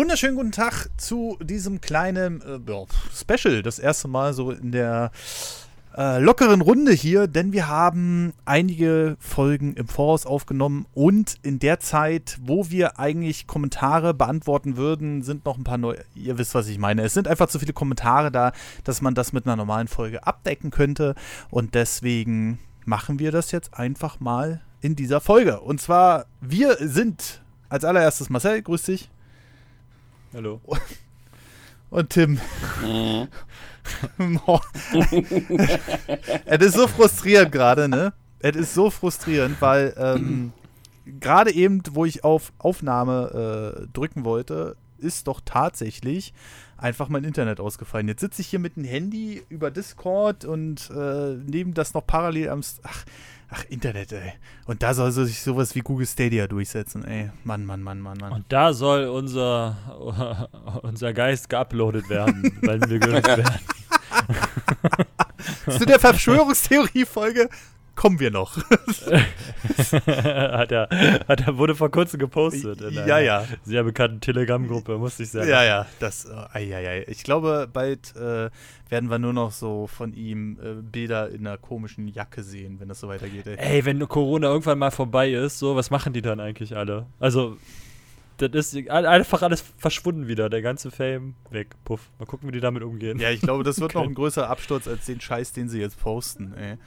wunderschönen guten Tag zu diesem kleinen äh, Special. Das erste Mal so in der äh, lockeren Runde hier, denn wir haben einige Folgen im Voraus aufgenommen und in der Zeit, wo wir eigentlich Kommentare beantworten würden, sind noch ein paar neue. Ihr wisst, was ich meine. Es sind einfach zu viele Kommentare da, dass man das mit einer normalen Folge abdecken könnte und deswegen machen wir das jetzt einfach mal in dieser Folge. Und zwar, wir sind als allererstes Marcel, grüß dich. Hallo. Und Tim. Mhm. es ist so frustrierend gerade, ne? Es ist so frustrierend, weil ähm, gerade eben, wo ich auf Aufnahme äh, drücken wollte, ist doch tatsächlich einfach mein Internet ausgefallen. Jetzt sitze ich hier mit dem Handy über Discord und äh, neben das noch parallel am. Ach, Ach, Internet, ey. Und da soll sich sowas wie Google Stadia durchsetzen, ey. Mann, Mann, Mann, Mann, Mann. Und da soll unser, unser Geist geuploadet werden, weil wir gehört werden. Zu der Verschwörungstheorie-Folge kommen wir noch. hat, er, hat er, wurde vor kurzem gepostet. In ja, ja. Sehr bekannten Telegram-Gruppe, musste ich sagen. Ja, ja. Das, äh, ja, ja. Ich glaube, bald äh, werden wir nur noch so von ihm äh, Bilder in einer komischen Jacke sehen, wenn das so weitergeht. Ey. ey, wenn Corona irgendwann mal vorbei ist, so, was machen die dann eigentlich alle? Also, das ist einfach alles verschwunden wieder. Der ganze Fame weg. Puff. Mal gucken, wie die damit umgehen. Ja, ich glaube, das wird okay. noch ein größerer Absturz als den Scheiß, den sie jetzt posten, ey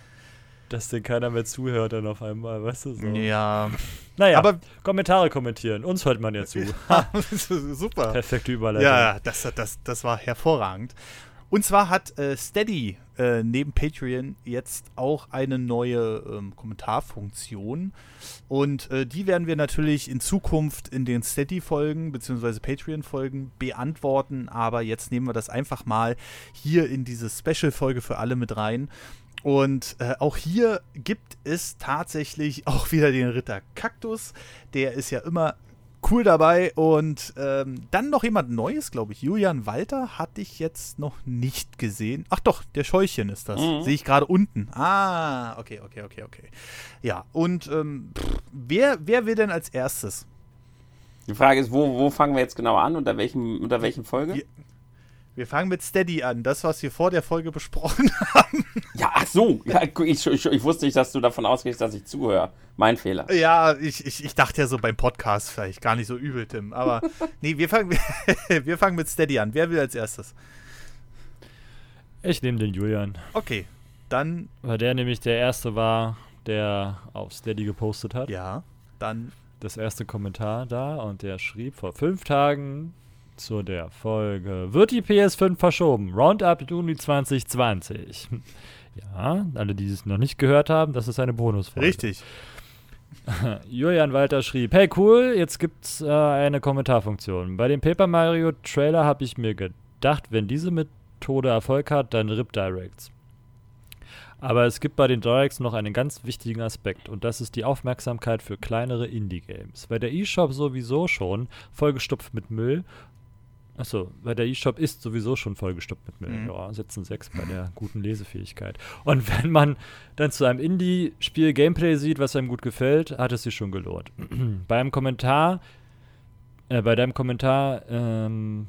dass dir keiner mehr zuhört dann auf einmal, weißt du so. Ja. Naja, aber Kommentare kommentieren. Uns hört man ja zu. Ja, super. Perfekte Überleitung. Ja, das, das, das war hervorragend. Und zwar hat äh, Steady äh, neben Patreon jetzt auch eine neue ähm, Kommentarfunktion. Und äh, die werden wir natürlich in Zukunft in den Steady-Folgen bzw. Patreon-Folgen beantworten. Aber jetzt nehmen wir das einfach mal hier in diese Special-Folge für alle mit rein. Und äh, auch hier gibt es tatsächlich auch wieder den Ritter Kaktus. Der ist ja immer cool dabei. Und ähm, dann noch jemand Neues, glaube ich. Julian Walter hatte ich jetzt noch nicht gesehen. Ach doch, der Scheuchen ist das. Mhm. Sehe ich gerade unten. Ah, okay, okay, okay, okay. Ja, und ähm, pff, wer, wer will denn als erstes? Die Frage ist, wo, wo fangen wir jetzt genau an? Unter welchem, unter welchen Folge? Wir, fangen mit Steady an, das, was wir vor der Folge besprochen haben. Ja, ach so. Ja, ich, ich, ich, wusste nicht, dass du davon ausgehst, dass ich zuhöre. Mein Fehler. Ja, ich, ich, ich dachte ja so beim Podcast vielleicht gar nicht so übel, Tim. Aber nee, wir fangen, wir fangen mit Steady an. Wer will als erstes? Ich nehme den Julian. Okay, dann. Weil der nämlich der Erste war, der auf Steady gepostet hat. Ja, dann. Das erste Kommentar da und der schrieb vor fünf Tagen zu der Folge. Wird die PS5 verschoben? Roundup Juni 2020. Ja, alle, die es noch nicht gehört haben, das ist eine Bonusfolge. Richtig. Julian Walter schrieb: Hey, cool, jetzt gibt's äh, eine Kommentarfunktion. Bei dem Paper Mario Trailer habe ich mir gedacht, wenn diese Methode Erfolg hat, dann RIP Directs. Aber es gibt bei den Directs noch einen ganz wichtigen Aspekt und das ist die Aufmerksamkeit für kleinere Indie-Games. Weil der eShop sowieso schon vollgestopft mit Müll Achso, weil der E-Shop ist sowieso schon vollgestoppt mit Müll. Mhm. Ja, setzen 6 bei der guten Lesefähigkeit. Und wenn man dann zu einem Indie-Spiel Gameplay sieht, was einem gut gefällt, hat es sich schon gelohnt. bei einem Kommentar, äh, bei deinem Kommentar ähm,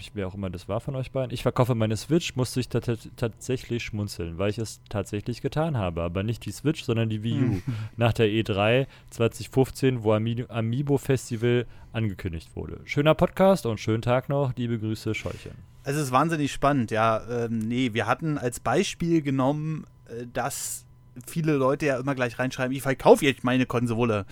ich, wer auch immer das war von euch beiden, ich verkaufe meine Switch, musste ich tatsächlich schmunzeln, weil ich es tatsächlich getan habe. Aber nicht die Switch, sondern die Wii U. Hm. Nach der E3 2015, wo Ami Amiibo Festival angekündigt wurde. Schöner Podcast und schönen Tag noch. Liebe Grüße, Scheuchen. Es ist wahnsinnig spannend, ja. Ähm, nee, wir hatten als Beispiel genommen, äh, dass viele Leute ja immer gleich reinschreiben, ich verkaufe jetzt meine Konsole.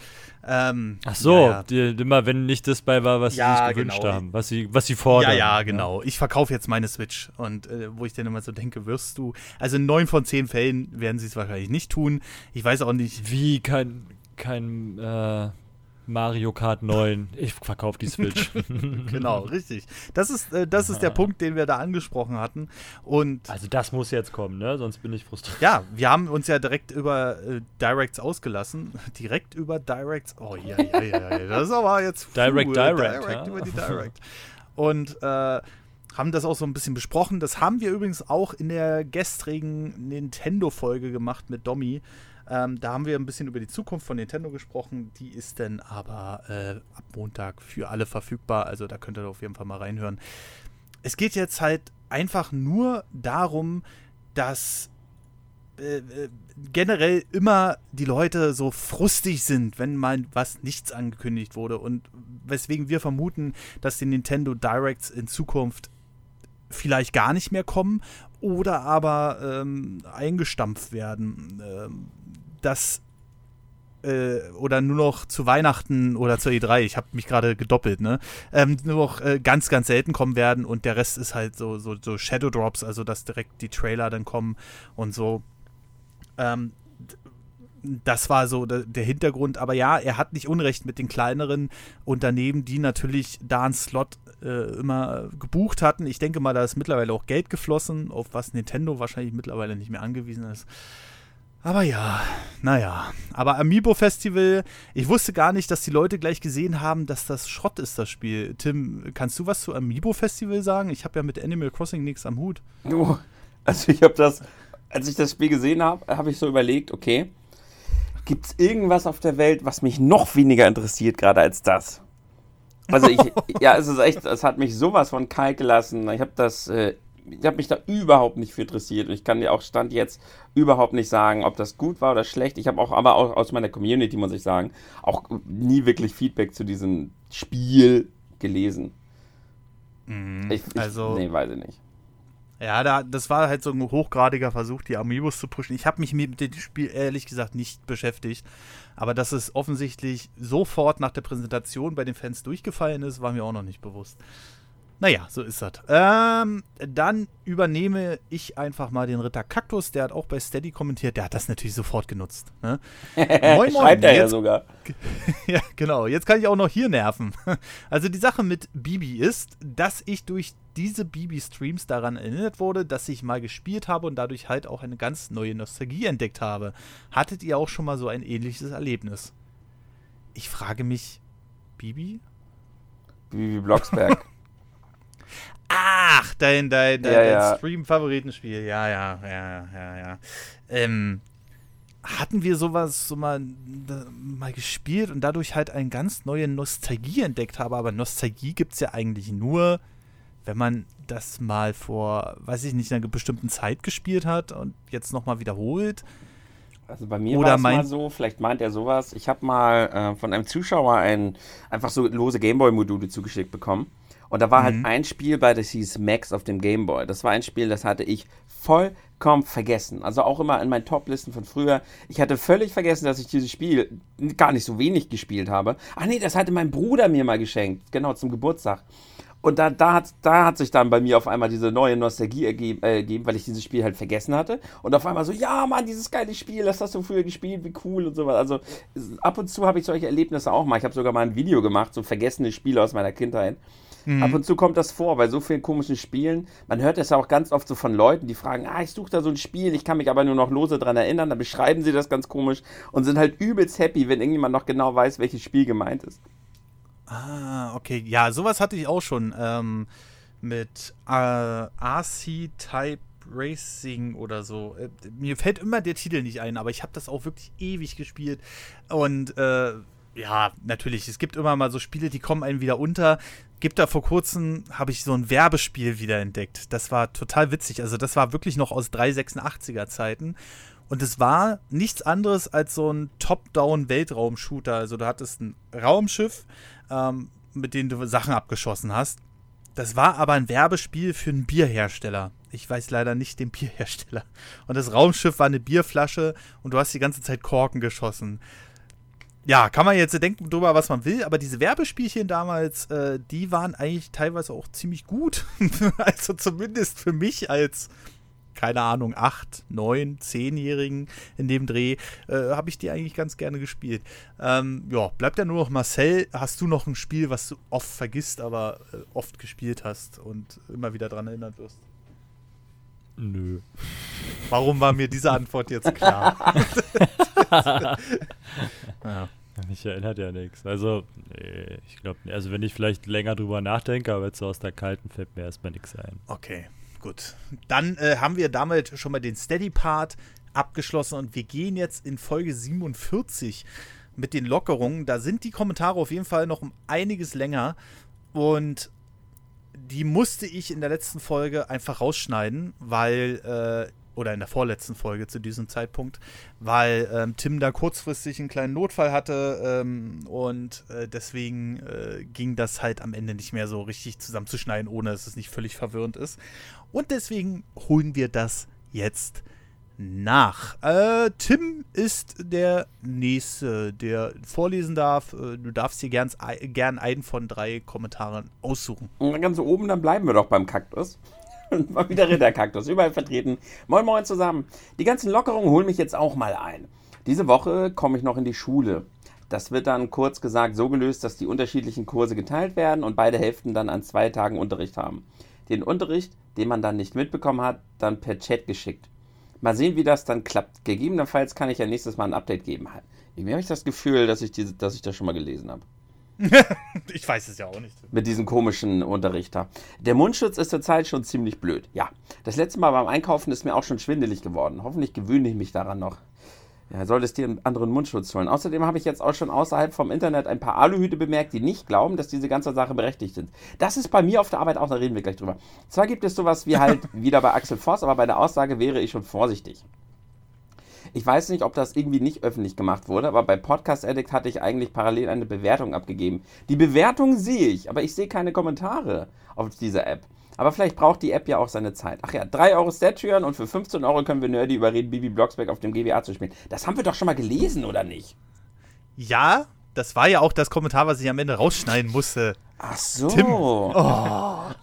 Ähm, Ach so, ja, ja. Die, immer wenn nicht das bei war, was ja, sie sich gewünscht genau. haben, was sie, was sie fordern. Ja, ja, genau. Ich verkaufe jetzt meine Switch. Und äh, wo ich dann immer so denke, wirst du, also in neun von zehn Fällen werden sie es wahrscheinlich nicht tun. Ich weiß auch nicht. Wie kein, kein äh, Mario Kart 9. Ich verkaufe die Switch. genau, richtig. Das ist, äh, das ist der Punkt, den wir da angesprochen hatten. Und also das muss jetzt kommen, ne? Sonst bin ich frustriert. Ja, wir haben uns ja direkt über äh, Directs ausgelassen. Direkt über Directs. Oh ja, ja, ja, ja. Das ist aber jetzt Direct, Direct. Direct ja? über die Direct. Und äh, haben das auch so ein bisschen besprochen. Das haben wir übrigens auch in der gestrigen Nintendo-Folge gemacht mit Domi Ähm, da haben wir ein bisschen über die Zukunft von Nintendo gesprochen. Die ist dann aber äh, ab Montag für alle verfügbar. Also da könnt ihr auf jeden Fall mal reinhören. Es geht jetzt halt einfach nur darum, dass äh, äh, generell immer die Leute so frustig sind, wenn mal was nichts angekündigt wurde und weswegen wir vermuten, dass die Nintendo Directs in Zukunft vielleicht gar nicht mehr kommen oder aber ähm, eingestampft werden. Ähm, das äh, oder nur noch zu Weihnachten oder zur E3, ich habe mich gerade gedoppelt, ne? Ähm, nur noch äh, ganz, ganz selten kommen werden und der Rest ist halt so, so, so Shadow Drops, also dass direkt die Trailer dann kommen und so. Ähm, das war so der Hintergrund. Aber ja, er hat nicht Unrecht mit den kleineren Unternehmen, die natürlich da einen Slot äh, immer gebucht hatten. Ich denke mal, da ist mittlerweile auch Geld geflossen, auf was Nintendo wahrscheinlich mittlerweile nicht mehr angewiesen ist. Aber ja, naja. Aber Amiibo Festival, ich wusste gar nicht, dass die Leute gleich gesehen haben, dass das Schrott ist, das Spiel. Tim, kannst du was zu Amiibo Festival sagen? Ich habe ja mit Animal Crossing nichts am Hut. Oh, also ich habe das, als ich das Spiel gesehen habe, habe ich so überlegt, okay, gibt es irgendwas auf der Welt, was mich noch weniger interessiert gerade als das? Also ich, ja, es ist echt, es hat mich sowas von kalt gelassen. Ich habe das, äh, ich habe mich da überhaupt nicht für interessiert und ich kann dir auch Stand jetzt überhaupt nicht sagen, ob das gut war oder schlecht. Ich habe auch, aber auch aus meiner Community, muss ich sagen, auch nie wirklich Feedback zu diesem Spiel gelesen. Mhm. Ich, ich, also, nee, weiß ich nicht. Ja, da, das war halt so ein hochgradiger Versuch, die Amiibos zu pushen. Ich habe mich mit dem Spiel ehrlich gesagt nicht beschäftigt. Aber dass es offensichtlich sofort nach der Präsentation bei den Fans durchgefallen ist, war mir auch noch nicht bewusst. Naja, so ist das. Ähm, dann übernehme ich einfach mal den Ritter Kaktus. Der hat auch bei Steady kommentiert. Der hat das natürlich sofort genutzt. Ne? moin, moin. Schreibt er ja sogar. ja, genau. Jetzt kann ich auch noch hier nerven. Also die Sache mit Bibi ist, dass ich durch diese Bibi-Streams daran erinnert wurde, dass ich mal gespielt habe und dadurch halt auch eine ganz neue Nostalgie entdeckt habe. Hattet ihr auch schon mal so ein ähnliches Erlebnis? Ich frage mich, Bibi? Bibi Blocksberg. Ach, dein, dein, dein, Ja, dein ja. Stream-Favoritenspiel. Ja, ja, ja, ja, ja. Ähm, hatten wir sowas so mal, mal gespielt und dadurch halt eine ganz neue Nostalgie entdeckt habe. Aber Nostalgie gibt es ja eigentlich nur, wenn man das mal vor, weiß ich nicht, einer bestimmten Zeit gespielt hat und jetzt nochmal wiederholt. Also bei mir war es mal so, vielleicht meint er sowas. Ich habe mal äh, von einem Zuschauer ein, einfach so lose Gameboy-Module zugeschickt bekommen. Und da war Mhm. halt ein Spiel bei, das hieß Max auf dem Gameboy. Das war ein Spiel, das hatte ich vollkommen vergessen. Also auch immer in meinen Top-Listen von früher. Ich hatte völlig vergessen, dass ich dieses Spiel gar nicht so wenig gespielt habe. Ach nee, das hatte mein Bruder mir mal geschenkt. Genau, zum Geburtstag. Und da, da, hat, da hat sich dann bei mir auf einmal diese neue Nostalgie ergeben, äh, ergeben, weil ich dieses Spiel halt vergessen hatte. Und auf einmal so, ja, Mann, dieses geile Spiel, das hast du früher gespielt, wie cool und sowas. Also ab und zu habe ich solche Erlebnisse auch mal. Ich habe sogar mal ein Video gemacht, so vergessene Spiele aus meiner Kindheit. Ab und zu kommt das vor, bei so vielen komischen Spielen. Man hört das ja auch ganz oft so von Leuten, die fragen, ah, ich suche da so ein Spiel, ich kann mich aber nur noch lose dran erinnern. Dann beschreiben sie das ganz komisch und sind halt übelst happy, wenn irgendjemand noch genau weiß, welches Spiel gemeint ist. Ah, okay. Ja, sowas hatte ich auch schon ähm, mit äh, RC-Type Racing oder so. Äh, mir fällt immer der Titel nicht ein, aber ich habe das auch wirklich ewig gespielt. Und äh, ja, natürlich, es gibt immer mal so Spiele, die kommen einem wieder unter. Gibt da vor kurzem, habe ich so ein Werbespiel wieder entdeckt. Das war total witzig. Also das war wirklich noch aus 386er Zeiten. Und es war nichts anderes als so ein Top-Down-Weltraum-Shooter. Also du hattest ein Raumschiff, ähm, mit dem du Sachen abgeschossen hast. Das war aber ein Werbespiel für einen Bierhersteller. Ich weiß leider nicht den Bierhersteller. Und das Raumschiff war eine Bierflasche und du hast die ganze Zeit Korken geschossen. Ja, kann man jetzt denken drüber, was man will, aber diese Werbespielchen damals, äh, die waren eigentlich teilweise auch ziemlich gut. also zumindest für mich als, keine Ahnung, 8, 9, 10-Jährigen in dem Dreh, äh, habe ich die eigentlich ganz gerne gespielt. Ähm, ja, bleibt ja nur noch Marcel. Hast du noch ein Spiel, was du oft vergisst, aber äh, oft gespielt hast und immer wieder dran erinnert wirst? Nö. Warum war mir diese Antwort jetzt klar? ja. Mich erinnert ja nichts. Also, nee, ich glaube, also wenn ich vielleicht länger drüber nachdenke, aber jetzt so aus der kalten fällt mir erstmal nichts ein. Okay, gut. Dann äh, haben wir damit schon mal den Steady-Part abgeschlossen und wir gehen jetzt in Folge 47 mit den Lockerungen. Da sind die Kommentare auf jeden Fall noch um einiges länger und die musste ich in der letzten Folge einfach rausschneiden, weil äh, oder in der vorletzten Folge zu diesem Zeitpunkt, weil ähm, Tim da kurzfristig einen kleinen Notfall hatte ähm, und äh, deswegen äh, ging das halt am Ende nicht mehr so richtig zusammenzuschneiden, ohne dass es nicht völlig verwirrend ist. Und deswegen holen wir das jetzt nach. Äh, Tim ist der Nächste, der vorlesen darf. Äh, du darfst dir gern, gern einen von drei Kommentaren aussuchen. Und ganz oben, dann bleiben wir doch beim Kaktus. Mal wieder Ritterkaktus, überall vertreten. Moin Moin zusammen. Die ganzen Lockerungen holen mich jetzt auch mal ein. Diese Woche komme ich noch in die Schule. Das wird dann kurz gesagt so gelöst, dass die unterschiedlichen Kurse geteilt werden und beide Hälften dann an zwei Tagen Unterricht haben. Den Unterricht, den man dann nicht mitbekommen hat, dann per Chat geschickt. Mal sehen, wie das dann klappt. Gegebenenfalls kann ich ja nächstes Mal ein Update geben. Irgendwie habe ich das Gefühl, dass ich, diese, dass ich das schon mal gelesen habe. ich weiß es ja auch nicht. Mit diesem komischen Unterrichter. Der Mundschutz ist zurzeit schon ziemlich blöd. Ja, das letzte Mal beim Einkaufen ist mir auch schon schwindelig geworden. Hoffentlich gewöhne ich mich daran noch. Ja, solltest dir einen anderen Mundschutz holen. Außerdem habe ich jetzt auch schon außerhalb vom Internet ein paar Aluhüte bemerkt, die nicht glauben, dass diese ganze Sache berechtigt sind. Das ist bei mir auf der Arbeit auch, da reden wir gleich drüber. Zwar gibt es sowas wie halt wieder bei Axel Voss, aber bei der Aussage wäre ich schon vorsichtig. Ich weiß nicht, ob das irgendwie nicht öffentlich gemacht wurde, aber bei Podcast Addict hatte ich eigentlich parallel eine Bewertung abgegeben. Die Bewertung sehe ich, aber ich sehe keine Kommentare auf dieser App. Aber vielleicht braucht die App ja auch seine Zeit. Ach ja, 3 Euro Statuen und für 15 Euro können wir Nerdy überreden, Bibi Blocksberg auf dem GWA zu spielen. Das haben wir doch schon mal gelesen, oder nicht? Ja, das war ja auch das Kommentar, was ich am Ende rausschneiden musste. Ach so. Tim. Oh.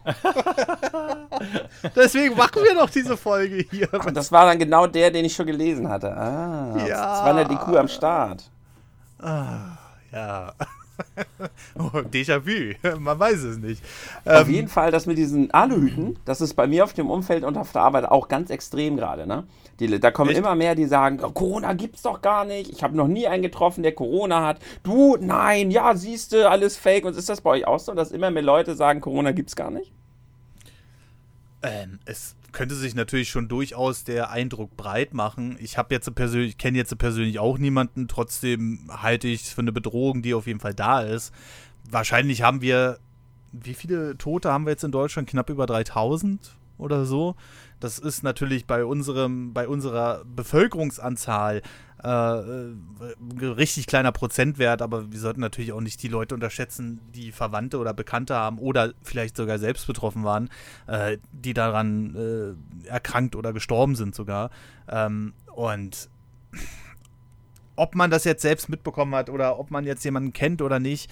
Deswegen machen wir doch diese Folge hier. Ach, das war dann genau der, den ich schon gelesen hatte. Ah, ja. das war der die Kuh am Start. Ah, ja. oh, Déjà-vu, man weiß es nicht. Auf ähm, jeden Fall, das mit diesen Aluhüten, das ist bei mir auf dem Umfeld und auf der Arbeit auch ganz extrem gerade. Ne? Die, da kommen echt? immer mehr, die sagen, oh, Corona gibt's doch gar nicht. Ich habe noch nie einen getroffen, der Corona hat. Du, nein, ja, siehst du, alles fake. Und ist das bei euch auch so, dass immer mehr Leute sagen, Corona gibt's gar nicht? Ähm, es könnte sich natürlich schon durchaus der Eindruck breit machen. Ich habe jetzt persönlich, kenne jetzt persönlich auch niemanden, trotzdem halte ich es für eine Bedrohung, die auf jeden Fall da ist. Wahrscheinlich haben wir, wie viele Tote haben wir jetzt in Deutschland? Knapp über 3000 oder so. Das ist natürlich bei unserem, bei unserer Bevölkerungsanzahl äh, äh, richtig kleiner Prozentwert, aber wir sollten natürlich auch nicht die Leute unterschätzen, die Verwandte oder Bekannte haben oder vielleicht sogar selbst betroffen waren, äh, die daran äh, erkrankt oder gestorben sind sogar. Ähm, und ob man das jetzt selbst mitbekommen hat oder ob man jetzt jemanden kennt oder nicht,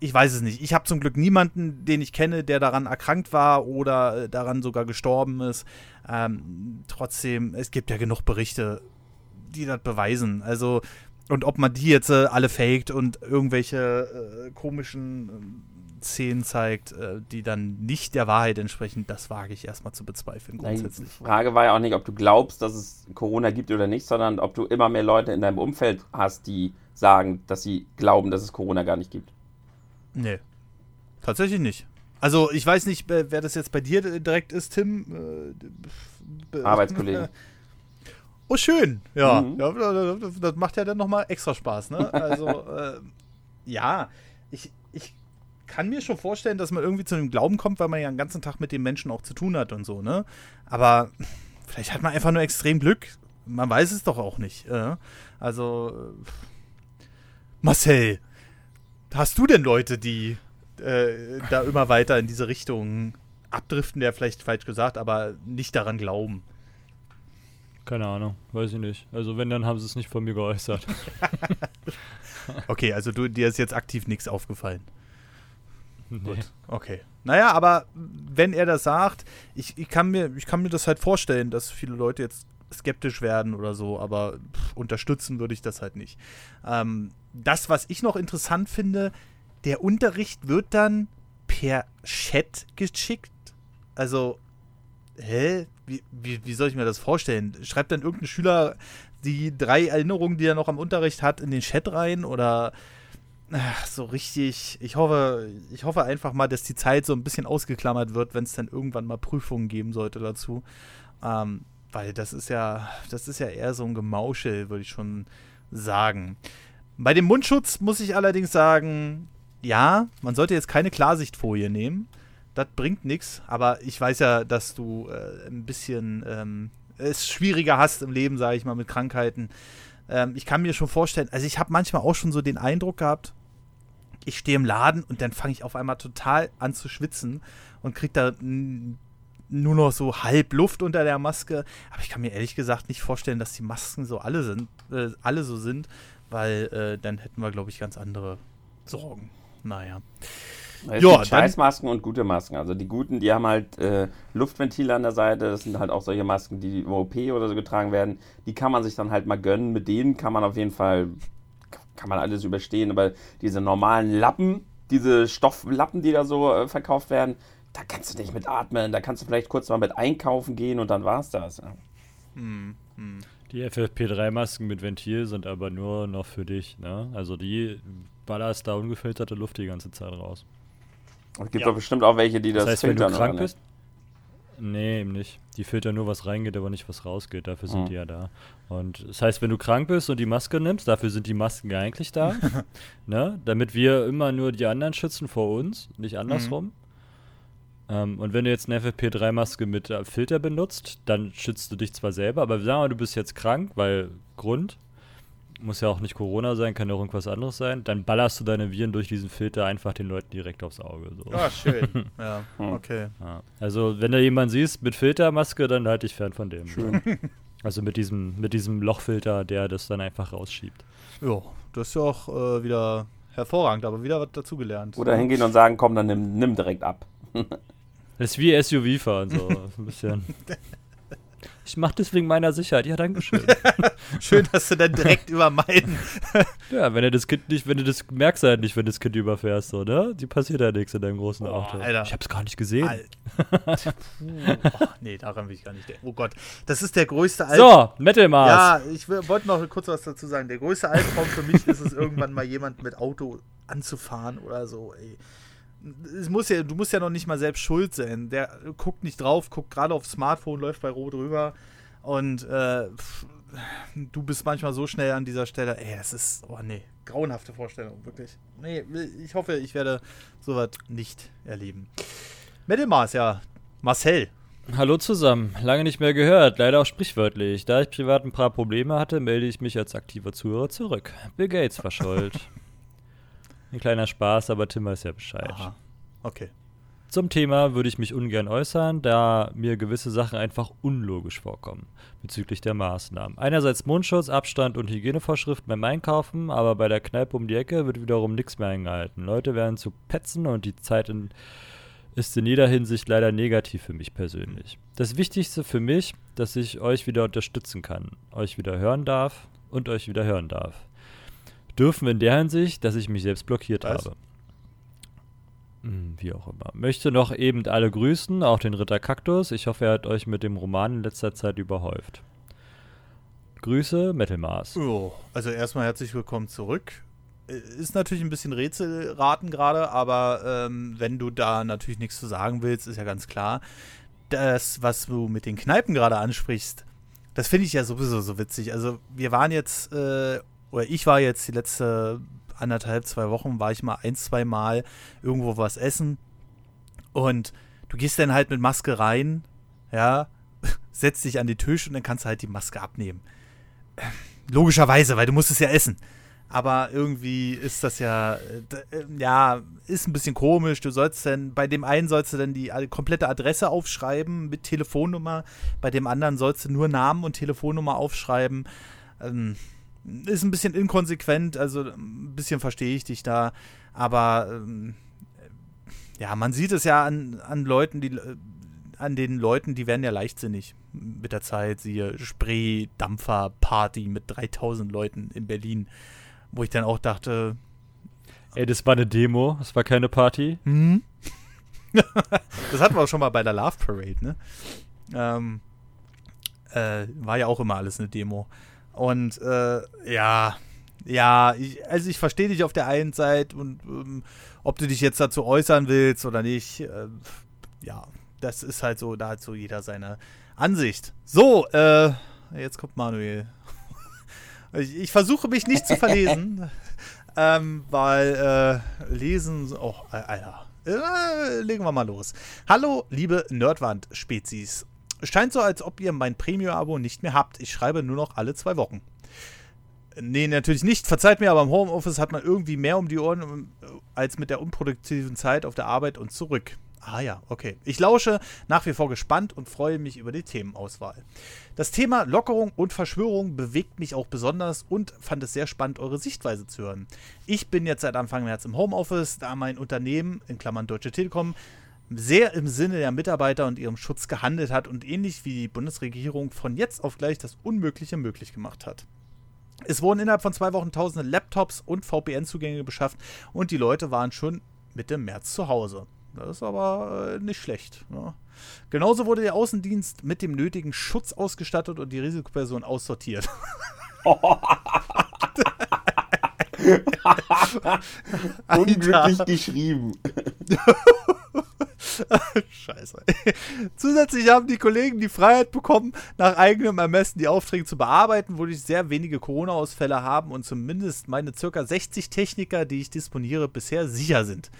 ich weiß es nicht. Ich habe zum Glück niemanden, den ich kenne, der daran erkrankt war oder äh, daran sogar gestorben ist. Ähm, trotzdem, es gibt ja genug Berichte, die das beweisen. Also, und ob man die jetzt äh, alle faked und irgendwelche äh, komischen äh, Szenen zeigt, äh, die dann nicht der Wahrheit entsprechen, das wage ich erstmal zu bezweifeln grundsätzlich. Die Frage war ja auch nicht, ob du glaubst, dass es Corona gibt oder nicht, sondern ob du immer mehr Leute in deinem Umfeld hast, die sagen, dass sie glauben, dass es Corona gar nicht gibt. Nee. Tatsächlich nicht. Also, ich weiß nicht, wer das jetzt bei dir direkt ist, Tim. Äh, Arbeitskollege. Oh, schön. Ja, mhm. ja das macht ja dann nochmal extra Spaß, ne? Also, äh, ja, ich, ich kann mir schon vorstellen, dass man irgendwie zu dem Glauben kommt, weil man ja den ganzen Tag mit den Menschen auch zu tun hat und so, ne? Aber vielleicht hat man einfach nur extrem Glück. Man weiß es doch auch nicht. Äh? Also, Marcel, hast du denn Leute, die äh, da immer weiter in diese Richtung abdriften, der vielleicht falsch gesagt, aber nicht daran glauben? Keine Ahnung, weiß ich nicht. Also wenn, dann haben sie es nicht von mir geäußert. okay, also du, dir ist jetzt aktiv nichts aufgefallen. Nee. Gut, okay. Naja, aber wenn er das sagt, ich, ich, kann mir, ich kann mir das halt vorstellen, dass viele Leute jetzt skeptisch werden oder so, aber pff, unterstützen würde ich das halt nicht. Ähm, das, was ich noch interessant finde, der Unterricht wird dann per Chat geschickt. Also hä? Wie, wie, wie soll ich mir das vorstellen? Schreibt dann irgendein Schüler die drei Erinnerungen, die er noch am Unterricht hat, in den Chat rein oder ach, so richtig, ich hoffe, ich hoffe einfach mal, dass die Zeit so ein bisschen ausgeklammert wird, wenn es dann irgendwann mal Prüfungen geben sollte dazu. Ähm, weil das ist ja, das ist ja eher so ein Gemauschel, würde ich schon sagen. Bei dem Mundschutz muss ich allerdings sagen, ja, man sollte jetzt keine Klarsichtfolie nehmen. Das bringt nichts, aber ich weiß ja, dass du äh, ein bisschen ähm, es schwieriger hast im Leben, sage ich mal, mit Krankheiten. Ähm, ich kann mir schon vorstellen, also ich habe manchmal auch schon so den Eindruck gehabt, ich stehe im Laden und dann fange ich auf einmal total an zu schwitzen und kriege da nur noch so halb Luft unter der Maske. Aber ich kann mir ehrlich gesagt nicht vorstellen, dass die Masken so alle sind, äh, alle so sind, weil äh, dann hätten wir, glaube ich, ganz andere Sorgen. Naja. Es ja, Scheißmasken und gute Masken. Also die guten, die haben halt äh, Luftventile an der Seite. Das sind halt auch solche Masken, die im OP oder so getragen werden. Die kann man sich dann halt mal gönnen. Mit denen kann man auf jeden Fall, kann man alles überstehen. Aber diese normalen Lappen, diese Stofflappen, die da so äh, verkauft werden, da kannst du nicht mit atmen. Da kannst du vielleicht kurz mal mit einkaufen gehen und dann war's das. Ja. Hm, hm. Die FFP3-Masken mit Ventil sind aber nur noch für dich. Ne? Also die ballerst da ungefilterte Luft die ganze Zeit raus. Es gibt ja. doch bestimmt auch welche, die das, das heißt, filtern. Wenn du krank bist? Nee, eben nicht. Die filtern nur, was reingeht, aber nicht, was rausgeht. Dafür sind mhm. die ja da. Und das heißt, wenn du krank bist und die Maske nimmst, dafür sind die Masken ja eigentlich da. ne? Damit wir immer nur die anderen schützen vor uns, nicht andersrum. Mhm. Ähm, und wenn du jetzt eine FFP3-Maske mit äh, Filter benutzt, dann schützt du dich zwar selber, aber sagen wir mal, du bist jetzt krank, weil Grund, muss ja auch nicht Corona sein, kann ja auch irgendwas anderes sein, dann ballerst du deine Viren durch diesen Filter einfach den Leuten direkt aufs Auge. So. Ah, schön. ja, okay. Ja. Also, wenn du jemanden siehst mit Filtermaske, dann halte ich fern von dem. Schön. Also mit diesem, mit diesem Lochfilter, der das dann einfach rausschiebt. Ja, das ist ja auch äh, wieder hervorragend, aber wieder was dazugelernt. Oder hingehen und sagen, komm, dann nimm, nimm direkt ab. das ist wie SUV fahren, so ein bisschen. Ich mache das wegen meiner Sicherheit. Ja, danke schön. schön, dass du dann direkt über meinen. ja, wenn du das Kind nicht, wenn du das merkst halt nicht, wenn du das Kind überfährst, so, ne? Die passiert ja nichts in deinem großen oh, Auto. Alter. Ich hab's gar nicht gesehen. Puh, oh, nee, daran will ich gar nicht denken. Oh Gott, das ist der größte Albtraum. So, Metal Mars. Ja, ich wollte noch kurz was dazu sagen. Der größte Albtraum für mich ist es, irgendwann mal jemand mit Auto anzufahren oder so, ey es muss ja, du musst ja noch nicht mal selbst schuld sein. Der guckt nicht drauf, guckt gerade aufs Smartphone, läuft bei Rot rüber und äh, du bist manchmal so schnell an dieser Stelle. Ey, das ist, oh nee, grauenhafte Vorstellung, wirklich. Nee, ich hoffe, ich werde sowas nicht erleben. Mittelmaß, ja. Marcel. Hallo zusammen, lange nicht mehr gehört, leider auch sprichwörtlich. Da ich privat ein paar Probleme hatte, melde ich mich als aktiver Zuhörer zurück. Bill Gates war schuld. Ein kleiner Spaß, aber Tim weiß ja Bescheid. Aha. Okay. Zum Thema würde ich mich ungern äußern, da mir gewisse Sachen einfach unlogisch vorkommen bezüglich der Maßnahmen. Einerseits Mundschutz, Abstand und Hygienevorschriften beim Einkaufen, aber bei der Kneipe um die Ecke wird wiederum nichts mehr eingehalten. Leute werden zu Petzen und die Zeit in, ist in jeder Hinsicht leider negativ für mich persönlich. Das Wichtigste für mich, dass ich euch wieder unterstützen kann, euch wieder hören darf und euch wieder hören darf dürfen in der Hinsicht, dass ich mich selbst blockiert Was? habe. Hm, wie auch immer. Möchte noch eben alle grüßen, auch den Ritter Kaktus. Ich hoffe, er hat euch mit dem Roman in letzter Zeit überhäuft. Grüße, Metal Mars. Oh, also erstmal herzlich willkommen zurück. Äh, ist natürlich ein bisschen Rätselraten gerade, aber ähm, wenn du da natürlich nichts zu sagen willst, ist ja ganz klar. Das, was du mit den Kneipen gerade ansprichst, das finde ich ja sowieso so witzig. Also wir waren jetzt äh, oder ich war jetzt die letzte anderthalb, zwei Wochen, war ich mal ein, zwei Mal irgendwo was essen. Und du gehst dann halt mit Maske rein, ja, setzt dich an den Tisch und dann kannst du halt die Maske abnehmen. Logischerweise, weil du musst es ja essen. Aber irgendwie ist das ja, äh, ja, ist ein bisschen komisch. Du sollst dann, bei dem einen sollst du dann die komplette Adresse aufschreiben mit Telefonnummer, bei dem anderen sollst du nur Namen und Telefonnummer aufschreiben. Ähm, ist ein bisschen inkonsequent, also ein bisschen verstehe ich dich da, aber ähm, ja, man sieht es ja an, an Leuten, die an den Leuten, die werden ja leichtsinnig mit der Zeit, siehe Spree, Dampfer, Party mit 3000 Leuten in Berlin, wo ich dann auch dachte, ey, das war eine Demo, das war keine Party. Mhm. das hatten wir auch schon mal bei der Love Parade, ne? Ähm, äh, war ja auch immer alles eine Demo. Und äh, ja, Ja, ich, also ich verstehe dich auf der einen Seite und ähm, ob du dich jetzt dazu äußern willst oder nicht, äh, ja, das ist halt so, da hat so jeder seine Ansicht. So, äh, jetzt kommt Manuel. ich, ich versuche mich nicht zu verlesen, ähm, weil äh, lesen, oh, Alter. Äh, legen wir mal los. Hallo, liebe Nerdwand-Spezies. Scheint so, als ob ihr mein Premium-Abo nicht mehr habt. Ich schreibe nur noch alle zwei Wochen. Nee, natürlich nicht. Verzeiht mir, aber im Homeoffice hat man irgendwie mehr um die Ohren äh, als mit der unproduktiven Zeit auf der Arbeit und zurück. Ah ja, okay. Ich lausche nach wie vor gespannt und freue mich über die Themenauswahl. Das Thema Lockerung und Verschwörung bewegt mich auch besonders und fand es sehr spannend, eure Sichtweise zu hören. Ich bin jetzt seit Anfang März im Homeoffice, da mein Unternehmen, in Klammern Deutsche Telekom, sehr im Sinne der Mitarbeiter und ihrem Schutz gehandelt hat und ähnlich wie die Bundesregierung von jetzt auf gleich das Unmögliche möglich gemacht hat. Es wurden innerhalb von zwei Wochen tausende Laptops und VPN-Zugänge beschafft und die Leute waren schon Mitte März zu Hause. Das ist aber äh, nicht schlecht. Ne? Genauso wurde der Außendienst mit dem nötigen Schutz ausgestattet und die Risikoperson aussortiert. Unglücklich geschrieben. Scheiße. Zusätzlich haben die Kollegen die Freiheit bekommen, nach eigenem Ermessen die Aufträge zu bearbeiten, wodurch sehr wenige Corona-Ausfälle haben und zumindest meine circa 60 Techniker, die ich disponiere, bisher sicher sind.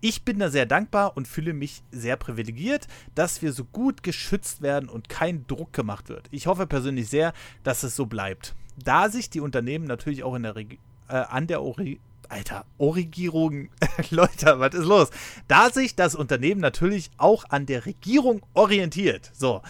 Ich bin da sehr dankbar und fühle mich sehr privilegiert, dass wir so gut geschützt werden und kein Druck gemacht wird. Ich hoffe persönlich sehr, dass es so bleibt. Da sich die Unternehmen natürlich auch der äh, an der Ori Alter, Origierung, Leute, was ist los? Da sich das Unternehmen natürlich auch an der Regierung orientiert. So.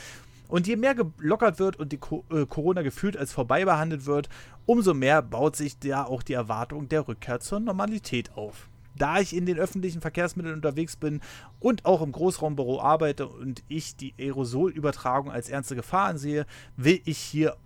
Und je mehr gelockert wird und die äh, Corona gefühlt als vorbei behandelt wird, umso mehr baut sich da auch die Erwartung der Rückkehr zur Normalität auf da ich in den öffentlichen Verkehrsmitteln unterwegs bin und auch im Großraumbüro arbeite und ich die Aerosolübertragung als ernste Gefahr ansehe, will ich hier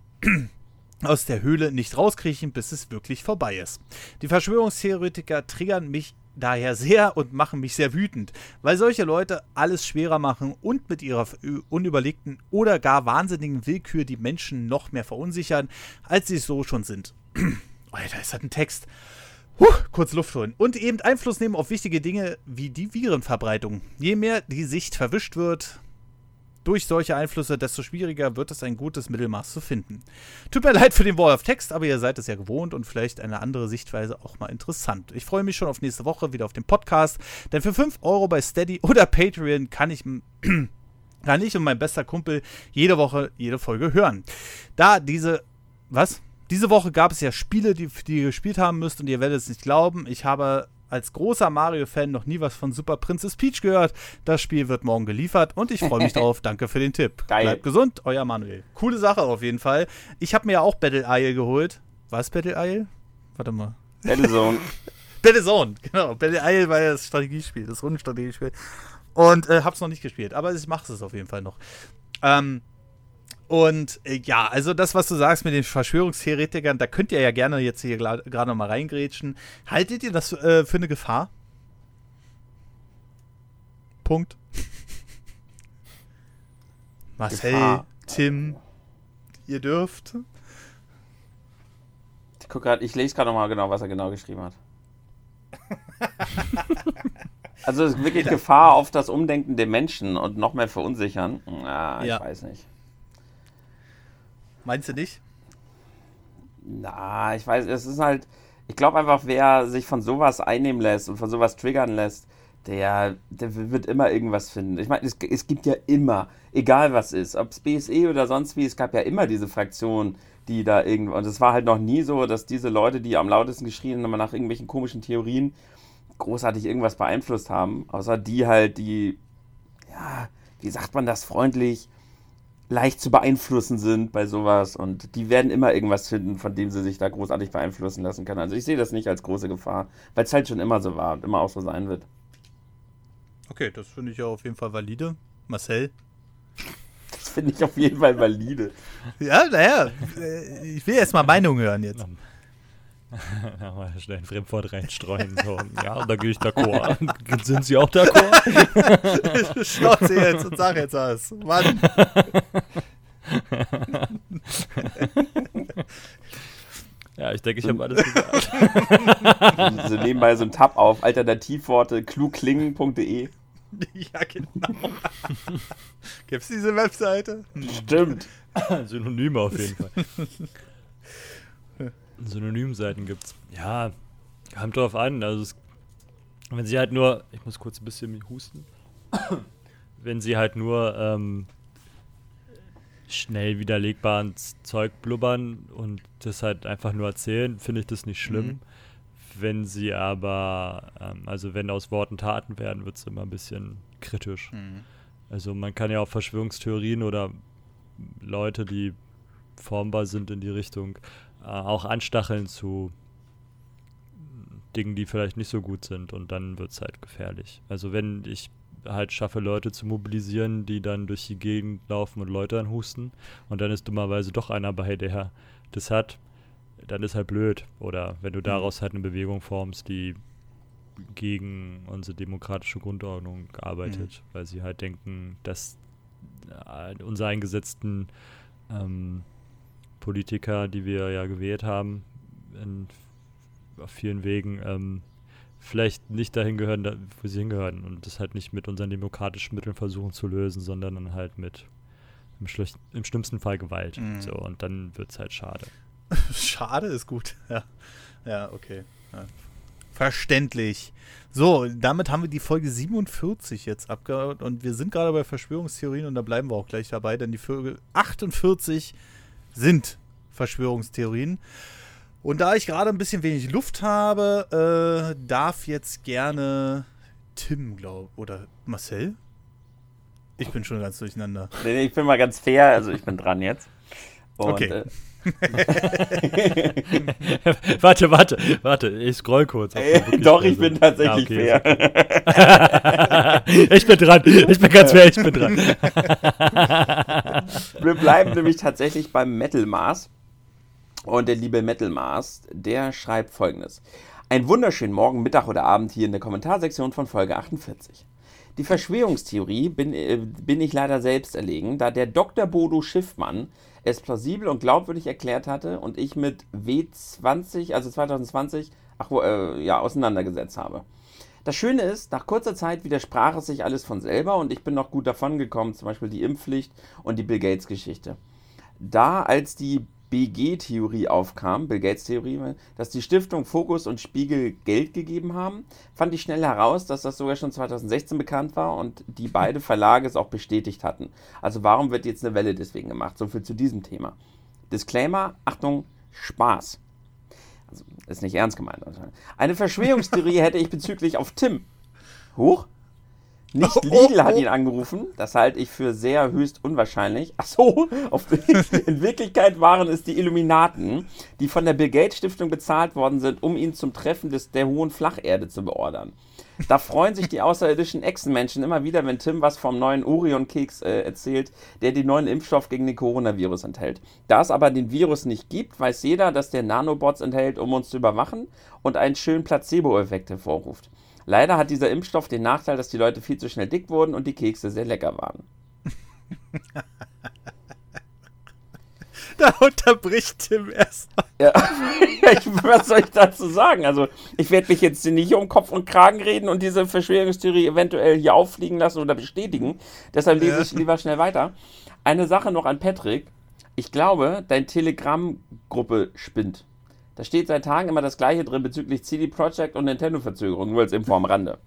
aus der Höhle nicht rauskriechen, bis es wirklich vorbei ist. Die Verschwörungstheoretiker triggern mich daher sehr und machen mich sehr wütend, weil solche Leute alles schwerer machen und mit ihrer unüberlegten oder gar wahnsinnigen Willkür die Menschen noch mehr verunsichern, als sie so schon sind. Alter, ist das ein Text? Huh, kurz Luft holen. Und eben Einfluss nehmen auf wichtige Dinge wie die Virenverbreitung. Je mehr die Sicht verwischt wird durch solche Einflüsse, desto schwieriger wird es ein gutes Mittelmaß zu finden. Tut mir leid für den Wall of Text, aber ihr seid es ja gewohnt und vielleicht eine andere Sichtweise auch mal interessant. Ich freue mich schon auf nächste Woche wieder auf den Podcast, denn für 5 Euro bei Steady oder Patreon kann ich kann ich und mein bester Kumpel jede Woche jede Folge hören. Da diese was? Diese Woche gab es ja Spiele, die, die ihr gespielt haben müsst und ihr werdet es nicht glauben. Ich habe als großer Mario-Fan noch nie was von Super Princess Peach gehört. Das Spiel wird morgen geliefert und ich freue mich drauf. Danke für den Tipp. Geil. Bleibt gesund, euer Manuel. Coole Sache auf jeden Fall. Ich habe mir ja auch Battle Isle geholt. Was Battle Isle? Warte mal. Battlezone. Battlezone, genau. Battle Isle war ja das Strategiespiel, das Rundenstrategiespiel. Und äh, hab's noch nicht gespielt, aber ich mache es auf jeden Fall noch. Ähm, und äh, ja, also das, was du sagst mit den Verschwörungstheoretikern, da könnt ihr ja gerne jetzt hier gerade noch mal reingrätschen. Haltet ihr das äh, für eine Gefahr? Punkt. Marcel, Gefahr. Tim, ihr dürft. Ich, guck grad, ich lese gerade noch mal genau, was er genau geschrieben hat. also es ist wirklich ja. Gefahr auf das Umdenken der Menschen und noch mehr verunsichern. Ah, ich ja. weiß nicht. Meinst du nicht? Na, ich weiß, es ist halt, ich glaube einfach, wer sich von sowas einnehmen lässt und von sowas triggern lässt, der, der wird immer irgendwas finden. Ich meine, es, es, gibt ja immer, egal was ist, ob es BSE oder sonst wie, es gab ja immer diese Fraktionen, die da irgendwo, und es war halt noch nie so, dass diese Leute, die am lautesten geschrien haben nach irgendwelchen komischen Theorien, großartig irgendwas beeinflusst haben, außer die halt, die, ja, wie sagt man das freundlich, leicht zu beeinflussen sind bei sowas und die werden immer irgendwas finden, von dem sie sich da großartig beeinflussen lassen können. Also ich sehe das nicht als große Gefahr, weil es halt schon immer so war und immer auch so sein wird. Okay, das finde ich ja auf jeden Fall valide. Marcel? Das finde ich auf jeden Fall valide. ja, naja, äh, ich will erst mal Meinung hören jetzt. Ja, mal schnell ein Fremdwort reinstreuen. So. Ja, da gehe ich d'accord. Sind Sie auch d'accord? Schnauze jetzt und sag jetzt was. Mann. Ja, ich denke, ich habe alles gesagt. so nebenbei so ein Tab auf Alternativworte kluklingen.de. Ja, genau. Gibt es diese Webseite? Stimmt. Synonyme auf jeden Fall. Synonymseiten gibt's. Ja, kommt drauf an. Also es, wenn sie halt nur, ich muss kurz ein bisschen husten. wenn sie halt nur ähm, schnell widerlegbaren Zeug blubbern und das halt einfach nur erzählen, finde ich das nicht schlimm. Mhm. Wenn sie aber, ähm, also wenn aus Worten Taten werden, wird es immer ein bisschen kritisch. Mhm. Also man kann ja auch Verschwörungstheorien oder Leute, die formbar sind in die Richtung, äh, auch anstacheln zu Dingen, die vielleicht nicht so gut sind und dann wird es halt gefährlich. Also wenn ich halt schaffe, Leute zu mobilisieren, die dann durch die Gegend laufen und Leute anhusten und dann ist dummerweise doch einer bei, der das hat, dann ist halt blöd. Oder wenn du mhm. daraus halt eine Bewegung formst, die gegen unsere demokratische Grundordnung arbeitet, mhm. weil sie halt denken, dass äh, unsere eingesetzten ähm, Politiker, die wir ja gewählt haben, in, auf vielen Wegen ähm, vielleicht nicht dahin gehören, wo sie hingehören und das halt nicht mit unseren demokratischen Mitteln versuchen zu lösen, sondern dann halt mit im, im schlimmsten Fall Gewalt. Mhm. So, und dann wird es halt schade. schade ist gut, ja. Ja, okay. Ja. Verständlich. So, damit haben wir die Folge 47 jetzt abgehört und wir sind gerade bei Verschwörungstheorien und da bleiben wir auch gleich dabei, denn die Folge 48 sind Verschwörungstheorien. Und da ich gerade ein bisschen wenig Luft habe, äh, darf jetzt gerne Tim, glaube oder Marcel? Ich bin schon ganz durcheinander. Nee, nee, ich bin mal ganz fair, also ich bin dran jetzt. Und, okay. Äh, warte, warte, warte, ich scroll kurz. Äh, doch, ich bin tatsächlich ja, okay, fair. ich bin dran, ich bin ganz fair, ich bin dran. Wir bleiben nämlich tatsächlich beim Metal-Maß. Und der liebe Metal Mars, der schreibt folgendes. Ein wunderschönen Morgen, Mittag oder Abend hier in der Kommentarsektion von Folge 48. Die Verschwörungstheorie bin, äh, bin ich leider selbst erlegen, da der Dr. Bodo Schiffmann es plausibel und glaubwürdig erklärt hatte und ich mit W20, also 2020, ach, äh, ja, auseinandergesetzt habe. Das Schöne ist, nach kurzer Zeit widersprach es sich alles von selber und ich bin noch gut davon gekommen, zum Beispiel die Impfpflicht und die Bill Gates Geschichte. Da als die BG-Theorie aufkam, Bill Gates-Theorie, dass die Stiftung Focus und Spiegel Geld gegeben haben, fand ich schnell heraus, dass das sogar schon 2016 bekannt war und die beide Verlage es auch bestätigt hatten. Also warum wird jetzt eine Welle deswegen gemacht? So viel zu diesem Thema. Disclaimer, Achtung, Spaß. Also ist nicht ernst gemeint. Eine Verschwörungstheorie hätte ich bezüglich auf Tim. Huch, nicht oh, Lidl oh, hat ihn angerufen. Das halte ich für sehr höchst unwahrscheinlich. Ach so, in Wirklichkeit waren es die Illuminaten, die von der Bill Gates Stiftung bezahlt worden sind, um ihn zum Treffen des, der hohen Flacherde zu beordern. Da freuen sich die außerirdischen Echsenmenschen immer wieder, wenn Tim was vom neuen Orion-Keks äh, erzählt, der den neuen Impfstoff gegen den Coronavirus enthält. Da es aber den Virus nicht gibt, weiß jeder, dass der Nanobots enthält, um uns zu überwachen und einen schönen Placebo-Effekt hervorruft. Leider hat dieser Impfstoff den Nachteil, dass die Leute viel zu schnell dick wurden und die Kekse sehr lecker waren. da unterbricht Tim erstmal. Ja, was soll ich dazu sagen? Also, ich werde mich jetzt nicht um Kopf und Kragen reden und diese Verschwörungstheorie eventuell hier auffliegen lassen oder bestätigen. Deshalb lese ich lieber schnell weiter. Eine Sache noch an Patrick. Ich glaube, dein Telegram-Gruppe spinnt. Da steht seit Tagen immer das Gleiche drin bezüglich CD Projekt und Nintendo-Verzögerung, nur als Info am Rande.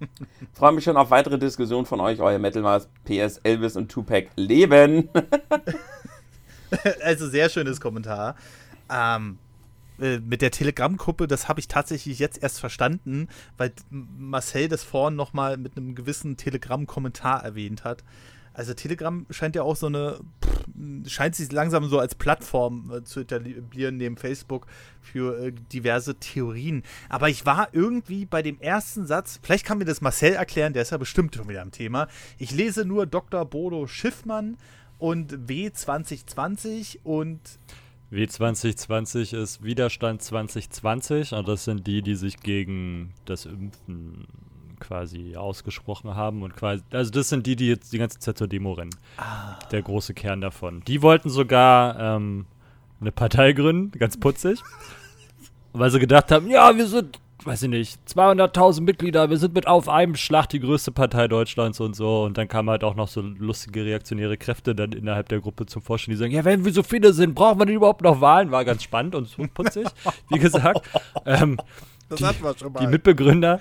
Freue mich schon auf weitere Diskussionen von euch, euer Metalmaß, PS, Elvis und Tupac leben. also sehr schönes Kommentar. Ähm, äh, mit der Telegram-Gruppe, das habe ich tatsächlich jetzt erst verstanden, weil Marcel das vorhin nochmal mit einem gewissen Telegram-Kommentar erwähnt hat. Also Telegram scheint ja auch so eine, scheint sich langsam so als Plattform äh, zu etablieren neben Facebook für äh, diverse Theorien. Aber ich war irgendwie bei dem ersten Satz, vielleicht kann mir das Marcel erklären, der ist ja bestimmt schon wieder am Thema. Ich lese nur Dr. Bodo Schiffmann und W2020 und W2020 ist Widerstand 2020 und das sind die, die sich gegen das Impfen quasi ausgesprochen haben und quasi, also das sind die, die jetzt die ganze Zeit zur Demo rennen. Ah. Der große Kern davon. Die wollten sogar ähm, eine Partei gründen, ganz putzig. Weil sie gedacht haben, ja, wir sind, weiß ich nicht, 200.000 Mitglieder, wir sind mit auf einem Schlag die größte Partei Deutschlands und so. Und dann kamen halt auch noch so lustige reaktionäre Kräfte dann innerhalb der Gruppe zum Vorstellen, die sagen, ja, wenn wir so viele sind, brauchen wir denn überhaupt noch Wahlen? War ganz spannend und so putzig, wie gesagt. Ähm, Das die, die Mitbegründer,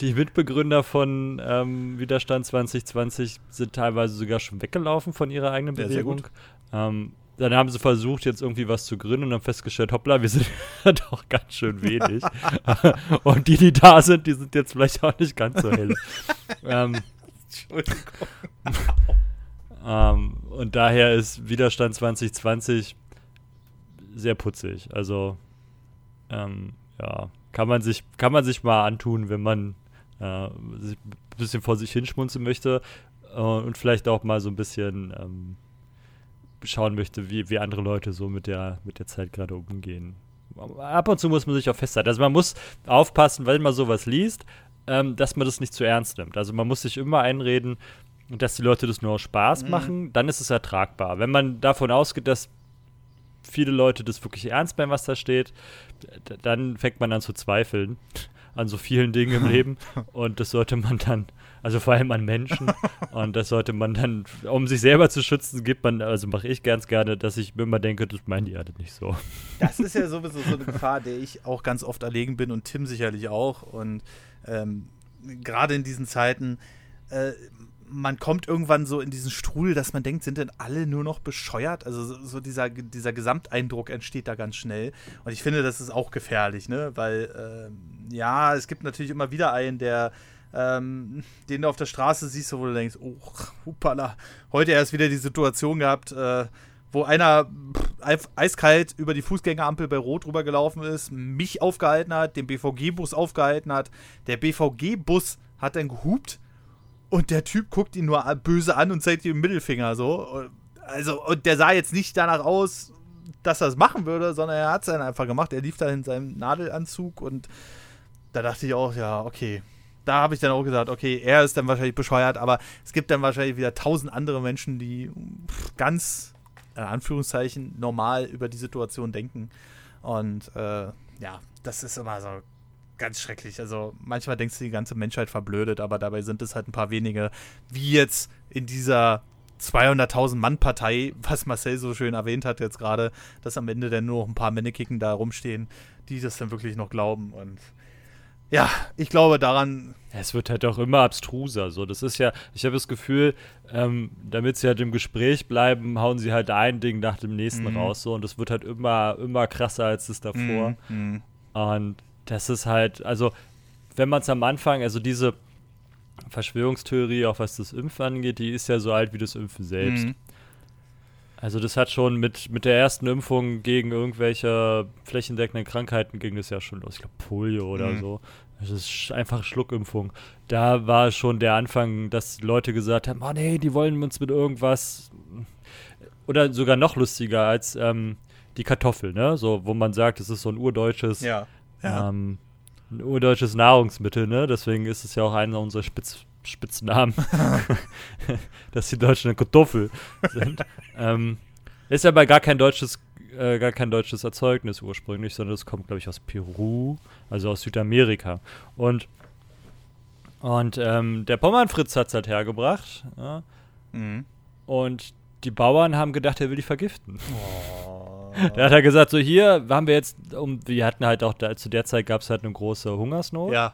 die Mitbegründer von ähm, Widerstand 2020 sind teilweise sogar schon weggelaufen von ihrer eigenen Ja, Bewegung. Ähm, dann haben sie versucht, jetzt irgendwie was zu gründen und haben festgestellt, hoppla, wir sind doch ganz schön wenig. und die, die da sind, die sind jetzt vielleicht auch nicht ganz so hell. ähm, Entschuldigung. ähm, und daher ist Widerstand 2020 sehr putzig. Also, ähm, ja, kann man sich, kann man sich mal antun, wenn man äh, sich ein bisschen vor sich hinschmunzeln möchte äh, und vielleicht auch mal so ein bisschen ähm, schauen möchte, wie, wie andere Leute so mit der, mit der Zeit gerade umgehen. Ab und zu muss man sich auch festhalten. Also man muss aufpassen, wenn man sowas liest, ähm, dass man das nicht zu ernst nimmt. Also man muss sich immer einreden, dass die Leute das nur aus Spaß Mhm. machen, dann ist es ertragbar. Wenn man davon ausgeht, dass viele Leute das wirklich ernst meinen, was da steht, dann fängt man an zu zweifeln an so vielen Dingen im Leben und das sollte man dann, also vor allem an Menschen und das sollte man dann, um sich selber zu schützen, gibt man, also mache ich ganz gerne, dass ich mir immer denke, das meinen die alle nicht so. Das ist ja sowieso so eine Gefahr, der ich auch ganz oft erlegen bin und Tim sicherlich auch. Und ähm, gerade in diesen Zeiten, äh, man kommt irgendwann so in diesen Strudel, dass man denkt, sind denn alle nur noch bescheuert? Also so, dieser, dieser Gesamteindruck entsteht da ganz schnell. Und ich finde, das ist auch gefährlich, ne? Weil, ähm, ja, es gibt natürlich immer wieder einen, der ähm, den du auf der Straße siehst, wo du denkst, oh, hupala, heute erst wieder die Situation gehabt, äh, wo einer pff, eiskalt über die Fußgängerampel bei Rot rübergelaufen ist, mich aufgehalten hat, den BVG-Bus aufgehalten hat. Der BVG-Bus hat dann gehupt und der Typ guckt ihn nur böse an und zeigt ihm den Mittelfinger so. Und- Also, und der sah jetzt nicht danach aus, dass er es machen würde, sondern er hat es dann einfach gemacht. Er lief da in seinem Nadelanzug und da dachte ich auch, ja, okay. Da habe ich dann auch gesagt, okay, er ist dann wahrscheinlich bescheuert, aber es gibt dann wahrscheinlich wieder tausend andere Menschen, die ganz, in Anführungszeichen, normal über die Situation denken. Und äh, ja, das ist immer so ganz schrecklich. Also manchmal denkst du, die ganze Menschheit verblödet, aber dabei sind es halt ein paar wenige, wie jetzt in dieser 200.000 Mann Partei, was Marcel so schön erwähnt hat jetzt gerade, dass am Ende dann nur noch ein paar Männekicken da rumstehen, die das dann wirklich noch glauben und ja, ich glaube daran, Es wird halt auch immer abstruser. So, das ist ja, ich habe das Gefühl, ähm, damit sie halt im Gespräch bleiben, hauen sie halt ein Ding nach dem nächsten Mhm. raus. So, und das wird halt immer, immer krasser als das davor. Mm, mm. Und das ist halt, also, wenn man es am Anfang, also diese Verschwörungstheorie, auch was das Impfen angeht, die ist ja so alt wie das Impfen selbst. Mhm. Also das hat schon mit, mit der ersten Impfung gegen irgendwelche flächendeckenden Krankheiten ging das ja schon los. Ich glaube Polio oder Mhm. so. Das ist einfach Schluckimpfung. Da war schon der Anfang, dass Leute gesagt haben, oh nee, die wollen uns mit irgendwas oder sogar noch lustiger als ähm, die Kartoffel, ne? So, wo man sagt, es ist so ein urdeutsches, Ja. Ja. ähm, ein urdeutsches Nahrungsmittel, ne? Deswegen ist es ja auch einer unserer Spitz Spitznamen, dass die Deutschen eine Kartoffel sind. ähm, ist aber gar kein deutsches, äh, gar kein deutsches Erzeugnis ursprünglich, sondern es kommt, glaube ich, aus Peru, also aus Südamerika. Und und ähm, der Pommernfritz hat es halt hergebracht. Ja? Mhm. Und die Bauern haben gedacht, er will die vergiften. Oh. Da hat er gesagt, so hier haben wir jetzt, um, wir hatten halt auch, da, zu der Zeit gab es halt eine große Hungersnot Ja.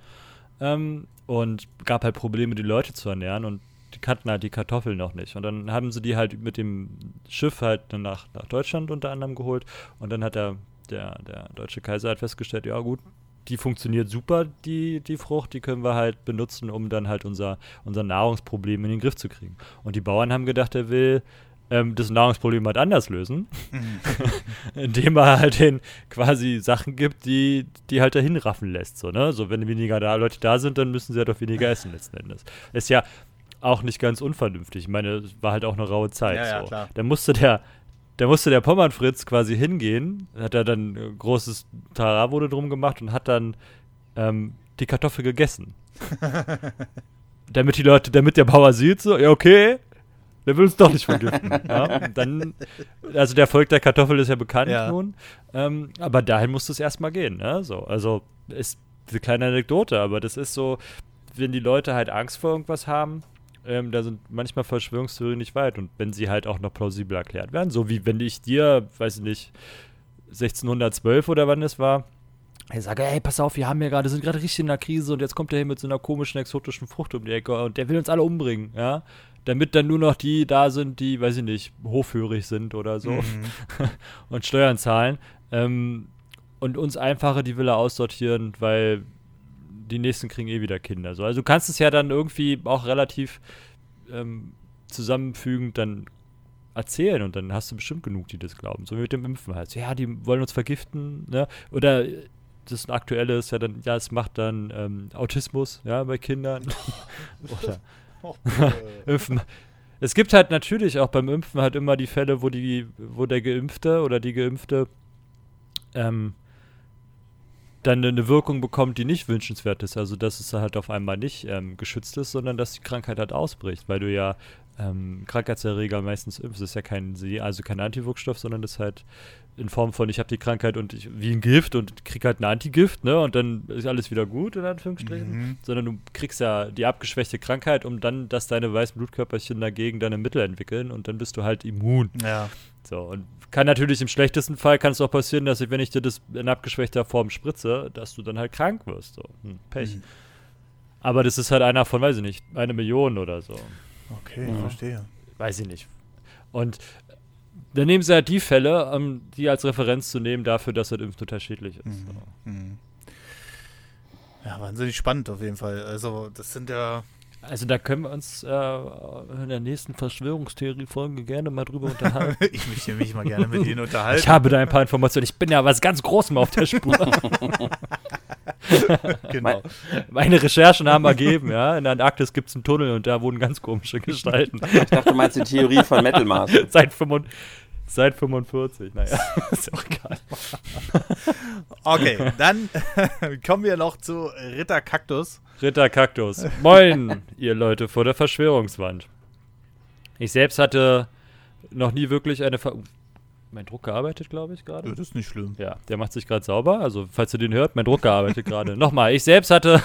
ähm, und gab halt Probleme, die Leute zu ernähren und die kannten halt die Kartoffeln noch nicht. Und dann haben sie die halt mit dem Schiff halt nach, nach Deutschland unter anderem geholt und dann hat der, der, der deutsche Kaiser halt festgestellt, ja gut, die funktioniert super, die, die Frucht, die können wir halt benutzen, um dann halt unser, unser Nahrungsproblem in den Griff zu kriegen. Und die Bauern haben gedacht, er will ähm, das Nahrungsproblem halt anders lösen, indem er halt den quasi Sachen gibt, die, die halt dahin raffen lässt. So, ne? so wenn weniger da Leute da sind, dann müssen sie halt auch weniger essen letzten Endes. Ist ja auch nicht ganz unvernünftig. Ich meine, es war halt auch eine raue Zeit. Ja, ja, so. klar. Da musste der, da musste der Pommernfritz quasi hingehen, hat er dann äh, großes Tara wurde drum gemacht und hat dann ähm, die Kartoffel gegessen. damit die Leute, damit der Bauer sieht, so, ja, okay, der will uns doch nicht vergiften. ja? dann, also der Volk der Kartoffel ist ja bekannt Ja. nun, ähm, aber dahin muss es erstmal gehen. Ne? So, also ist eine kleine Anekdote, aber das ist so, wenn die Leute halt Angst vor irgendwas haben, ähm, da sind manchmal Verschwörungstheorien nicht weit und wenn sie halt auch noch plausibel erklärt werden, so wie wenn ich dir, weiß ich nicht, 1612 oder wann es war, ich sage, ey, pass auf, wir haben ja gerade, sind gerade richtig in einer Krise und jetzt kommt der hier mit so einer komischen exotischen Frucht um die Ecke und der will uns alle umbringen, ja. Damit dann nur noch die da sind, die, weiß ich nicht, hofhörig sind oder so Mhm. und Steuern zahlen. Ähm, und uns Einfache, die will er aussortieren, weil die nächsten kriegen eh wieder Kinder. So. Also du kannst es ja dann irgendwie auch relativ ähm, zusammenfügend dann erzählen und dann hast du bestimmt genug, die das glauben. So wie mit dem Impfen halt. So, ja, die wollen uns vergiften, ne? Oder das Aktuelle ist ja dann, ja, es macht dann ähm, Autismus, ja, bei Kindern. Oder Impfen. Es gibt halt natürlich auch beim Impfen halt immer die Fälle, wo die, wo der Geimpfte oder die Geimpfte ähm, dann eine Wirkung bekommt, die nicht wünschenswert ist. Also dass es halt auf einmal nicht ähm, geschützt ist, sondern dass die Krankheit halt ausbricht, weil du ja ähm, Krankheitserreger meistens impfst. Das ist ja kein, also kein Antiwirkstoff, sondern das ist halt in Form von, ich habe die Krankheit und ich, wie ein Gift und krieg halt ein Antigift, ne? Und dann ist alles wieder gut, in Anführungsstrichen. Mhm. Sondern du kriegst ja die abgeschwächte Krankheit, um dann, dass deine weißen Blutkörperchen dagegen deine Mittel entwickeln und dann bist du halt immun. Ja. So, und kann natürlich im schlechtesten Fall kann es auch passieren, dass ich, wenn ich dir das in abgeschwächter Form spritze, dass du dann halt krank wirst. So. Hm, Pech. Mhm. Aber das ist halt einer von, weiß ich nicht, eine Million oder so. Okay, Ja. verstehe. Weiß ich nicht. Und dann nehmen sie halt die Fälle, um die als Referenz zu nehmen dafür, dass das Impfen total schädlich ist. Mhm. So. Mhm. Ja, wahnsinnig spannend auf jeden Fall. Also, das sind ja. Also da können wir uns äh, in der nächsten Verschwörungstheorie-Folge gerne mal drüber unterhalten. ich möchte mich mal gerne mit Ihnen unterhalten. ich habe da ein paar Informationen. Ich bin ja was ganz Großem auf der Spur. genau. Meine Recherchen haben ergeben, ja. In der Antarktis gibt es einen Tunnel und da wohnen ganz komische Gestalten. Ich dachte, du meinst die Theorie von Metal Master. seit, 45, seit 45. Naja, ist auch egal. Okay, dann kommen wir noch zu Ritter Kaktus. Ritter Kaktus. Moin, ihr Leute vor der Verschwörungswand. Ich selbst hatte noch nie wirklich eine Ver Mein Drucker arbeitet, glaube ich, gerade. Ja, das ist nicht schlimm. Ja, der macht sich gerade sauber. Also, falls ihr den hört, mein Drucker arbeitet gerade. Nochmal, ich selbst hatte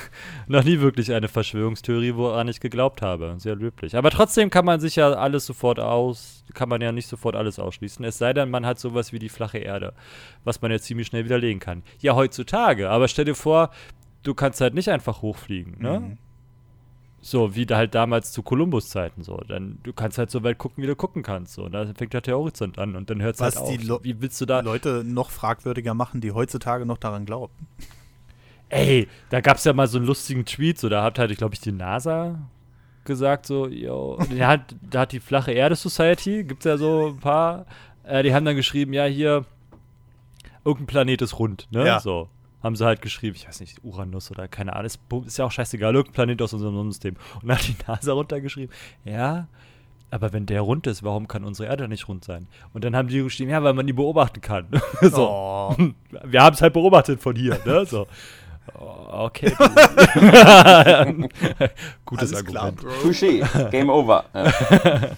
noch nie wirklich eine Verschwörungstheorie, woran ich geglaubt habe. Sehr löblich. Aber trotzdem kann man sich ja alles sofort aus, kann man ja nicht sofort alles ausschließen. Es sei denn, man hat sowas wie die flache Erde, was man ja ziemlich schnell widerlegen kann. Ja, heutzutage. Aber stell dir vor, du kannst halt nicht einfach hochfliegen, ne? Mhm. So, wie da halt damals zu Kolumbus-Zeiten so. Dann, du kannst halt so weit gucken, wie du gucken kannst. So. Und dann fängt halt der Horizont an und dann hört es halt auf. wie willst du da. Leute noch fragwürdiger machen, die heutzutage noch daran glauben. Ey, da gab es ja mal so einen lustigen Tweet, so da hat halt, glaube ich, die NASA gesagt, so, yo, hat, da hat die Flache Erde Society, gibt es ja so ein paar, äh, die haben dann geschrieben, ja, hier, irgendein Planet ist rund, ne? Ja. So. Haben sie halt geschrieben, ich weiß nicht, Uranus oder keine Ahnung, ist, ist ja auch scheißegal, irgendein Planet aus unserem Sonnensystem. Und dann hat die NASA runtergeschrieben, ja, aber wenn der rund ist, warum kann unsere Erde nicht rund sein? Und dann haben die geschrieben, ja, weil man die beobachten kann. so. Oh. Wir haben es halt beobachtet von hier, ne? So. Oh, Okay. Gutes Alles klar, Argument. Bro. Touché. Game over. Ja.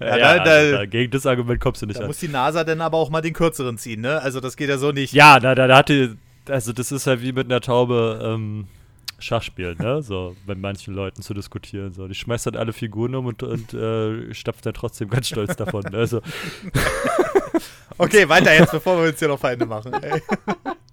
Ja, Ja, da- also da- da, gegen das Argument kommst du nicht Da an. muss die NASA dann aber auch mal den kürzeren ziehen, ne? Also das geht ja so nicht. Ja, da, da, da hatte, also das ist halt wie mit einer Taube ähm, Schach ne? So, bei manchen Leuten zu diskutieren. So. Die schmeißt dann alle Figuren um und, und äh, stapft dann trotzdem ganz stolz davon. ne? Also, Okay, weiter jetzt, bevor wir uns hier noch Feinde machen. Ey.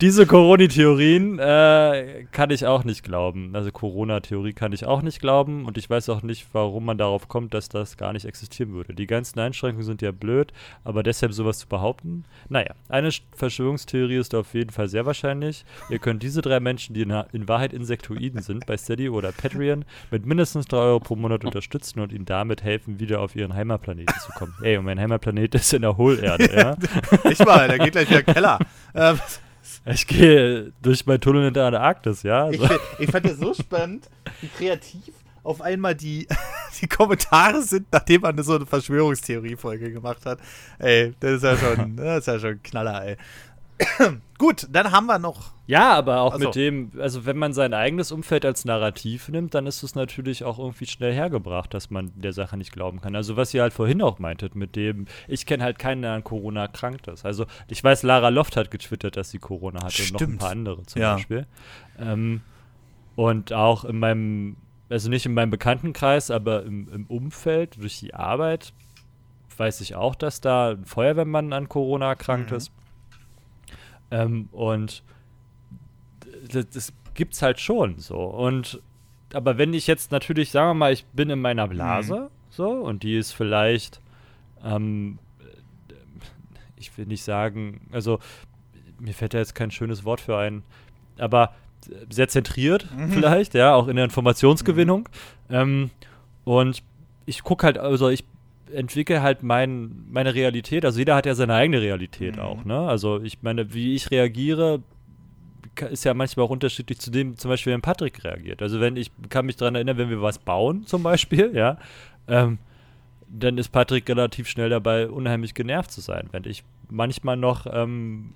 Diese Corona-Theorien äh, kann ich auch nicht glauben. Also Corona-Theorie kann ich auch nicht glauben und ich weiß auch nicht, warum man darauf kommt, dass das gar nicht existieren würde. Die ganzen Einschränkungen sind ja blöd, aber deshalb sowas zu behaupten, naja, eine Sch- Verschwörungstheorie ist auf jeden Fall sehr wahrscheinlich. Ihr könnt diese drei Menschen, die in, in Wahrheit Insektoiden sind, bei Steady oder Patreon, mit mindestens 3 Euro pro Monat unterstützen und ihnen damit helfen, wieder auf ihren Heimatplaneten zu kommen. Ey, und mein Heimatplanet ist in der Hohlerde, ja? Nicht mal, da geht gleich wieder Keller. Ähm, Ich gehe durch meinen Tunnel in der Antarktis, ja? ich, So. find- ich fand das so spannend, wie kreativ auf einmal die, die Kommentare sind, nachdem man so eine Verschwörungstheorie-Folge gemacht hat. Ey, das ist ja schon, das ist ja schon ein Knaller, ey. Gut, dann haben wir noch. Ja, aber auch Also. mit dem, also wenn man sein eigenes Umfeld als Narrativ nimmt, dann ist es natürlich auch irgendwie schnell hergebracht, dass man der Sache nicht glauben kann. Also was ihr halt vorhin auch meintet, mit dem, ich kenne halt keinen, der an Corona erkrankt ist. Also ich weiß, Lara Loft hat getwittert, dass sie Corona hatte und noch ein Stimmt. paar andere zum Ja. Beispiel. Ähm, und auch in meinem, also nicht in meinem Bekanntenkreis, aber im, im Umfeld durch die Arbeit weiß ich auch, dass da ein Feuerwehrmann an Corona erkrankt Mhm. ist. Ähm, und das, das gibt's halt schon so. Und aber wenn ich jetzt natürlich, sagen wir mal, ich bin in meiner Blase so und die ist vielleicht, ähm, ich will nicht sagen, also mir fällt da jetzt kein schönes Wort für ein, aber sehr zentriert vielleicht, ja, auch in der Informationsgewinnung. Ähm, und ich gucke halt, also ich entwickle halt mein, meine Realität, also jeder hat ja seine eigene Realität Mhm. auch, ne? Also ich meine, wie ich reagiere, ist ja manchmal auch unterschiedlich zu dem, zum Beispiel, wenn Patrick reagiert. Also wenn ich kann mich daran erinnern, wenn wir was bauen, zum Beispiel, ja, ähm, dann ist Patrick relativ schnell dabei, unheimlich genervt zu sein, wenn ich manchmal noch ähm,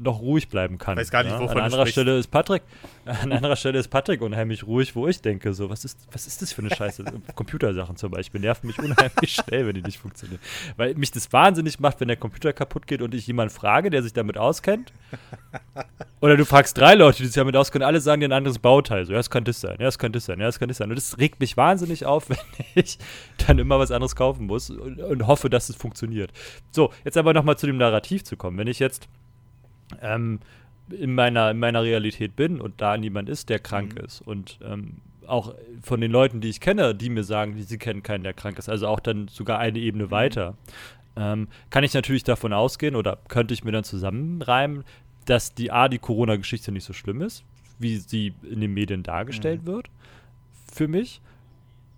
noch ruhig bleiben kann. Weiß gar nicht, ja? wovon An anderer. Stelle ist Patrick, an anderer Stelle ist Patrick unheimlich ruhig, wo ich denke, so, was ist, was ist das für eine Scheiße? Computersachen zum Beispiel nerven mich unheimlich schnell, wenn die nicht funktionieren. Weil mich das wahnsinnig macht, wenn der Computer kaputt geht und ich jemanden frage, der sich damit auskennt. Oder du fragst drei Leute, die sich damit auskennen, alle sagen dir ein anderes Bauteil. So, ja, es kann das sein, ja, es kann das sein, ja, es kann das sein. Und das regt mich wahnsinnig auf, wenn ich dann immer was anderes kaufen muss und, und hoffe, dass es funktioniert. So, jetzt aber nochmal zu dem Narrativ zu kommen. Wenn ich jetzt ähm, in, meiner, in meiner Realität bin und da niemand ist, der krank ist. Und ähm, auch von den Leuten, die ich kenne, die mir sagen, die, sie kennen keinen, der krank ist, also auch dann sogar eine Ebene weiter, ähm, kann ich natürlich davon ausgehen oder könnte ich mir dann zusammenreimen, dass die A, die Corona-Geschichte nicht so schlimm ist, wie sie in den Medien dargestellt wird, für mich.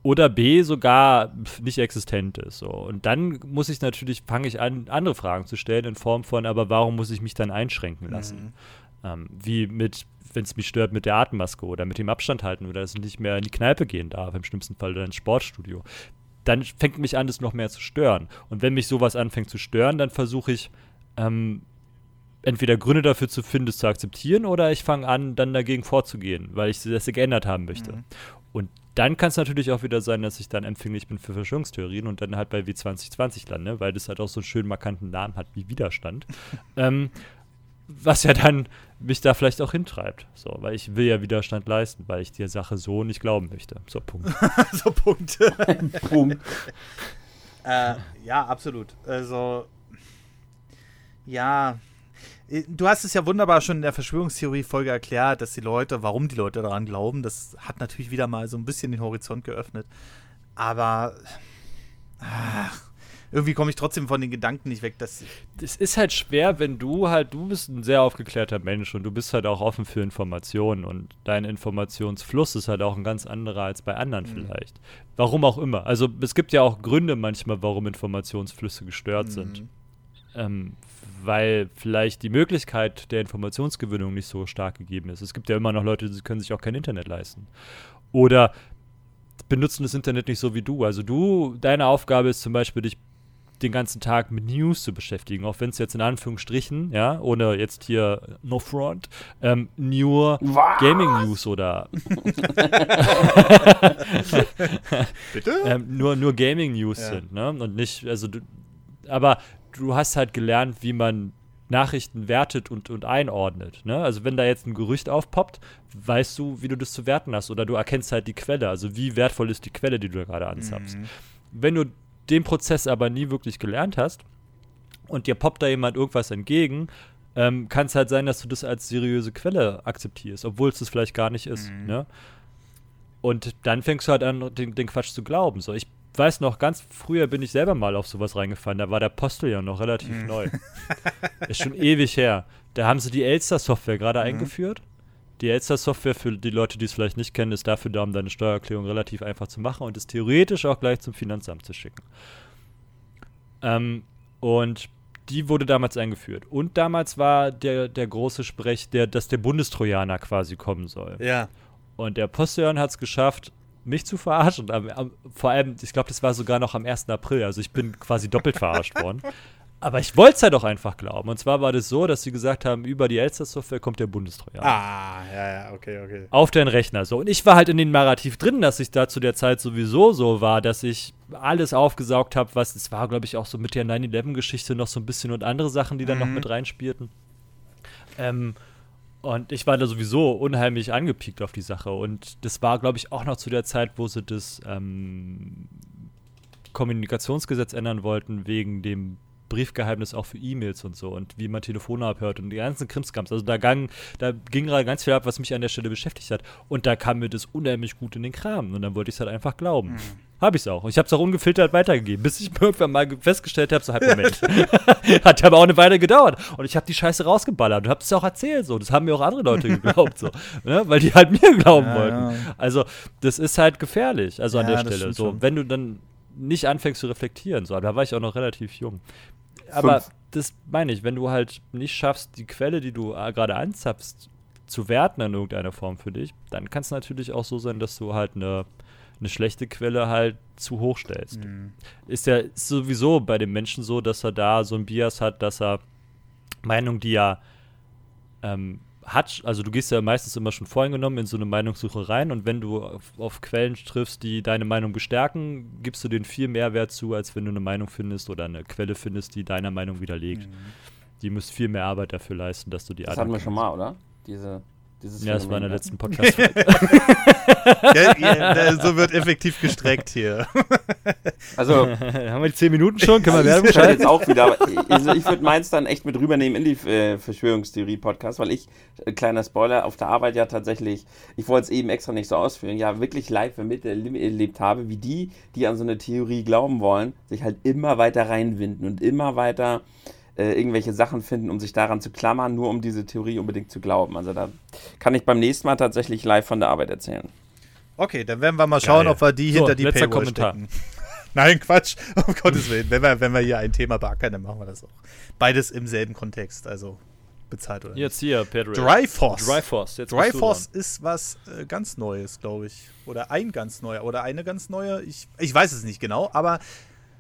Oder B, sogar nicht existent ist. So. Und dann muss ich natürlich, fange ich an, andere Fragen zu stellen in Form von, aber warum muss ich mich dann einschränken lassen? Ähm, wie mit, wenn es mich stört, mit der Atemmaske oder mit dem Abstand halten oder dass ich nicht mehr in die Kneipe gehen darf, im schlimmsten Fall oder ins Sportstudio. Dann fängt mich an, das noch mehr zu stören. Und wenn mich sowas anfängt zu stören, dann versuche ich ähm, entweder Gründe dafür zu finden, es zu akzeptieren, oder ich fange an, dann dagegen vorzugehen, weil ich das geändert haben möchte. Und dann kann es natürlich auch wieder sein, dass ich dann empfänglich bin für Verschwörungstheorien und dann halt bei W2020 lande, weil das halt auch so einen schönen markanten Namen hat wie Widerstand. ähm, was ja dann mich da vielleicht auch hintreibt. So, weil ich will ja Widerstand leisten, weil ich der Sache so nicht glauben möchte. So, Punkt. so Punkt. Punkt. Äh, ja, absolut. Also, ja. Äh, Du hast es ja wunderbar schon in der Verschwörungstheorie-Folge erklärt, dass die Leute, warum die Leute daran glauben, das hat natürlich wieder mal so ein bisschen den Horizont geöffnet. Aber ach, irgendwie komme ich trotzdem von den Gedanken nicht weg, dass Es ist halt schwer, wenn du halt, du bist ein sehr aufgeklärter Mensch und du bist halt auch offen für Informationen und dein Informationsfluss ist halt auch ein ganz anderer als bei anderen vielleicht. Warum auch immer. Also es gibt ja auch Gründe manchmal, warum Informationsflüsse gestört sind. Ähm, weil vielleicht die Möglichkeit der Informationsgewinnung nicht so stark gegeben ist. Es gibt ja immer noch Leute, die können sich auch kein Internet leisten. Oder benutzen das Internet nicht so wie du. Also du, deine Aufgabe ist zum Beispiel, dich den ganzen Tag mit News zu beschäftigen, auch wenn es jetzt in Anführungsstrichen, ja, ohne jetzt hier no front, ähm, nur Was? Gaming News oder bitte? ähm, nur, nur Gaming News Ja. sind, ne? Und nicht, also du, aber du hast halt gelernt, wie man Nachrichten wertet und, und einordnet. Ne? Also wenn da jetzt ein Gerücht aufpoppt, weißt du, wie du das zu werten hast oder du erkennst halt die Quelle. Also wie wertvoll ist die Quelle, die du da gerade anzapfst. Wenn du den Prozess aber nie wirklich gelernt hast und dir poppt da jemand irgendwas entgegen, ähm, kann es halt sein, dass du das als seriöse Quelle akzeptierst, obwohl es das vielleicht gar nicht ist. Ne? Und dann fängst du halt an, den, den Quatsch zu glauben. So, ich weiß noch, ganz früher bin ich selber mal auf sowas reingefallen. Da war der Postel ja noch relativ neu. Ist schon ewig her. Da haben sie die Elster-Software gerade eingeführt. Die Elster-Software, für die Leute, die es vielleicht nicht kennen, ist dafür da, um deine Steuererklärung relativ einfach zu machen und es theoretisch auch gleich zum Finanzamt zu schicken. Ähm, und die wurde damals eingeführt. Und damals war der, der große Sprech, der, dass der Bundestrojaner quasi kommen soll. Ja. Und der Postillon hat es geschafft, mich zu verarschen. Am, am, vor allem, ich glaube, das war sogar noch am 1. April. Also ich bin quasi doppelt verarscht worden. Aber ich wollte es halt auch einfach glauben. Und zwar war das so, dass sie gesagt haben, über die Elster-Software kommt der Bundestrojaner. Ah, ja, ja, okay, okay. Auf den Rechner so. Und ich war halt in dem Narrativ drin, dass ich da zu der Zeit sowieso so war, dass ich alles aufgesaugt habe, was, es war, glaube ich, auch so mit der 9-11-Geschichte noch so ein bisschen und andere Sachen, die dann Mhm. noch mit reinspielten. Ähm, und ich war da sowieso unheimlich angepiekt auf die Sache. Und das war, glaube ich, auch noch zu der Zeit, wo sie das ähm, Kommunikationsgesetz ändern wollten, wegen dem Briefgeheimnis auch für E-Mails und so und wie man Telefone abhört und die ganzen Krimskrams. Also da, gang, da ging gerade ganz viel ab, was mich an der Stelle beschäftigt hat. Und da kam mir das unheimlich gut in den Kram. Und dann wollte ich es halt einfach glauben. Habe ich es auch. Ich habe es auch ungefiltert weitergegeben, bis ich irgendwann mal ge- festgestellt habe, so halt Moment. Hat aber auch eine Weile gedauert. Und ich habe die Scheiße rausgeballert und habe es auch erzählt. So. Das haben mir auch andere Leute geglaubt, so. Ne? Weil die halt mir glauben Ja, wollten. ja. Also, das ist halt gefährlich, also an Ja, der das Stelle. So, schon. wenn du dann nicht anfängst zu reflektieren, so, da war ich auch noch relativ jung. Aber Fünf. das meine ich, wenn du halt nicht schaffst, die Quelle, die du äh, gerade anzapfst, zu werten in irgendeiner Form für dich, dann kann es natürlich auch so sein, dass du halt eine, eine schlechte Quelle halt zu hoch stellst. Mhm. Ist ja ist sowieso bei dem Menschen so, dass er da so ein Bias hat, dass er Meinung, die er ähm, hat, also du gehst ja meistens immer schon voreingenommen in so eine Meinungssuche rein und wenn du auf, auf Quellen triffst, die deine Meinung bestärken, gibst du denen viel mehr Wert zu, als wenn du eine Meinung findest oder eine Quelle findest, die deiner Meinung widerlegt. Mhm. Die muss viel mehr Arbeit dafür leisten, dass du die Das hatten wir schon mal, oder? Diese, dieses Ja, das war in der Phänomen. letzten Podcast. ja, so wird effektiv gestreckt hier. Also, Haben wir die 10 Minuten schon? Können wir Werbung schalten? jetzt auch wieder, also ich würde meins dann echt mit rübernehmen in die äh, Verschwörungstheorie-Podcast, weil ich, äh, kleiner Spoiler, auf der Arbeit ja tatsächlich, ich wollte es eben extra nicht so ausführen, ja wirklich live miterlebt habe, wie die, die an so eine Theorie glauben wollen, sich halt immer weiter reinwinden und immer weiter äh, irgendwelche Sachen finden, um sich daran zu klammern, nur um diese Theorie unbedingt zu glauben. Also da kann ich beim nächsten Mal tatsächlich live von der Arbeit erzählen. Okay, dann werden wir mal schauen, Geil. ob wir die So, hinter die letzter Paywall Kommentar. stecken. Nein, Quatsch. Um Gottes Willen. Wenn wir, wenn wir hier ein Thema beackern, dann machen wir das auch. Beides im selben Kontext, also bezahlt oder Jetzt hier, Pedro. nicht. Dryforce. Dryforce. Jetzt Dryforce ist was äh, ganz Neues, glaube ich. Oder ein ganz neuer. Oder eine ganz neue. Ich, ich weiß es nicht genau, aber.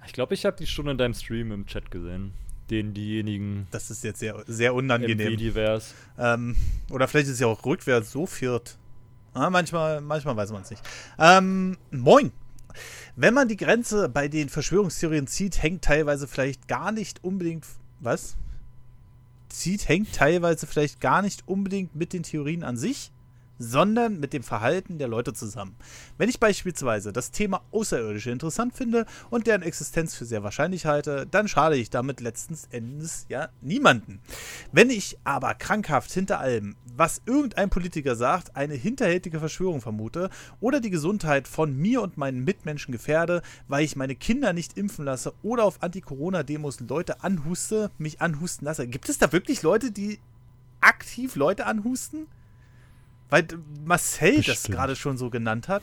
Ich glaube, ich habe die schon in deinem Stream im Chat gesehen. Den diejenigen das ist jetzt sehr, sehr unangenehm. MV-divers. Ähm, oder vielleicht ist es ja auch rückwärts so viert. Ah, manchmal, manchmal weiß man es nicht. Ähm, moin. Wenn man die Grenze bei den Verschwörungstheorien zieht, hängt teilweise vielleicht gar nicht unbedingt. Was? Zieht, hängt teilweise vielleicht gar nicht unbedingt mit den Theorien an sich, sondern mit dem Verhalten der Leute zusammen. Wenn ich beispielsweise das Thema Außerirdische interessant finde und deren Existenz für sehr wahrscheinlich halte, dann schade ich damit letztens Endes ja niemanden. Wenn ich aber krankhaft hinter allem, was irgendein Politiker sagt, eine hinterhältige Verschwörung vermute oder die Gesundheit von mir und meinen Mitmenschen gefährde, weil ich meine Kinder nicht impfen lasse oder auf Anti-Corona-Demos Leute anhuste, mich anhusten lasse. Gibt es da wirklich Leute, die aktiv Leute anhusten? Weil Marcel das Bestimmt. gerade schon so genannt hat.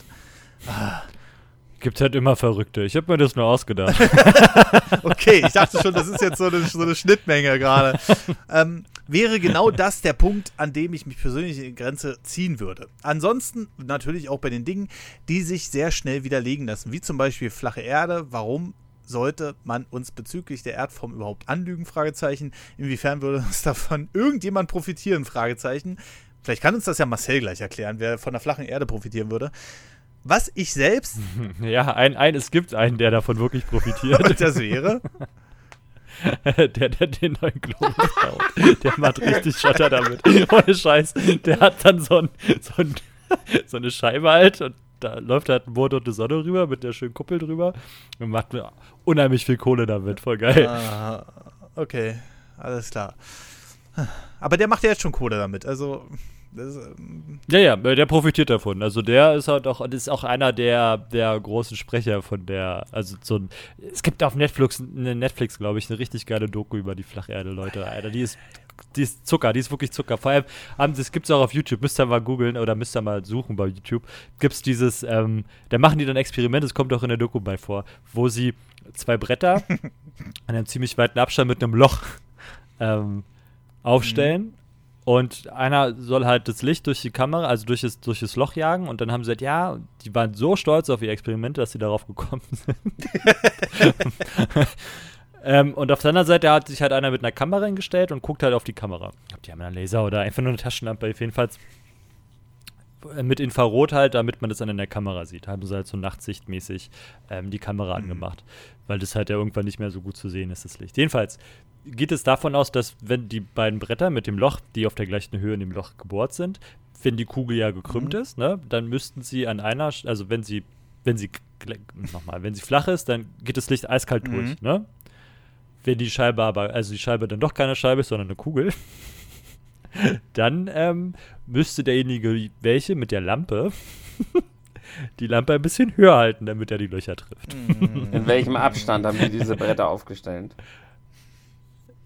Gibt halt immer Verrückte. Ich habe mir das nur ausgedacht. Okay, ich dachte schon, das ist jetzt so eine, so eine Schnittmenge gerade. Ähm, wäre genau das der Punkt, an dem ich mich persönlich in die Grenze ziehen würde. Ansonsten natürlich auch bei den Dingen, die sich sehr schnell widerlegen lassen, wie zum Beispiel flache Erde. Warum sollte man uns bezüglich der Erdform überhaupt anlügen? Fragezeichen. Inwiefern würde uns davon irgendjemand profitieren? Fragezeichen. Vielleicht kann uns das ja Marcel gleich erklären, wer von der flachen Erde profitieren würde. Was ich selbst, ja, ein, ein, es gibt einen, der davon wirklich profitiert. das wäre, der, der den neuen Globus baut. Der macht richtig Schotter damit. Ohne Scheiß. Der hat dann so, ein, so, ein, so eine Scheibe halt und da läuft halt ein Mond und eine Sonne rüber mit der schönen Kuppel drüber und macht unheimlich viel Kohle damit. Voll geil. Ah, okay, alles klar. Aber der macht ja jetzt schon Kohle damit, also. Das, ähm, Ja, ja, der profitiert davon. Also der ist halt auch, ist auch einer der, der großen Sprecher von der, also so ein, es gibt auf Netflix, eine Netflix, glaube ich, eine richtig geile Doku über die Flacherde, Leute. Alter, die ist, die ist Zucker, die ist wirklich Zucker. Vor allem, das gibt es auch auf YouTube, müsst ihr mal googeln oder müsst ihr mal suchen bei YouTube. Gibt es dieses, ähm, da machen die dann Experimente, das kommt auch in der Doku bei vor, wo sie zwei Bretter an einem ziemlich weiten Abstand mit einem Loch ähm, aufstellen. Und einer soll halt das Licht durch die Kamera, also durch das, durch das Loch jagen. Und dann haben sie gesagt, ja, die waren so stolz auf ihr Experiment, dass sie darauf gekommen sind. ähm, und auf der anderen Seite hat sich halt einer mit einer Kamera hingestellt und guckt halt auf die Kamera. Ob die haben einen Laser oder einfach nur eine Taschenlampe, jedenfalls äh, mit Infrarot halt, damit man das dann in der Kamera sieht. Haben sie halt so nachtsichtmäßig ähm, die Kamera mhm. angemacht, weil das halt ja irgendwann nicht mehr so gut zu sehen ist, das Licht. Jedenfalls geht es davon aus, dass wenn die beiden Bretter mit dem Loch, die auf der gleichen Höhe in dem Loch gebohrt sind, wenn die Kugel ja gekrümmt mhm. ist, ne, dann müssten sie an einer, also wenn sie, wenn sie, nochmal, wenn sie flach ist, dann geht das Licht eiskalt mhm. durch, ne? Wenn die Scheibe aber, also die Scheibe dann doch keine Scheibe ist, sondern eine Kugel, dann ähm, müsste derjenige, welche mit der Lampe, die Lampe ein bisschen höher halten, damit er die Löcher trifft. Mhm. In welchem Abstand haben die diese Bretter aufgestellt?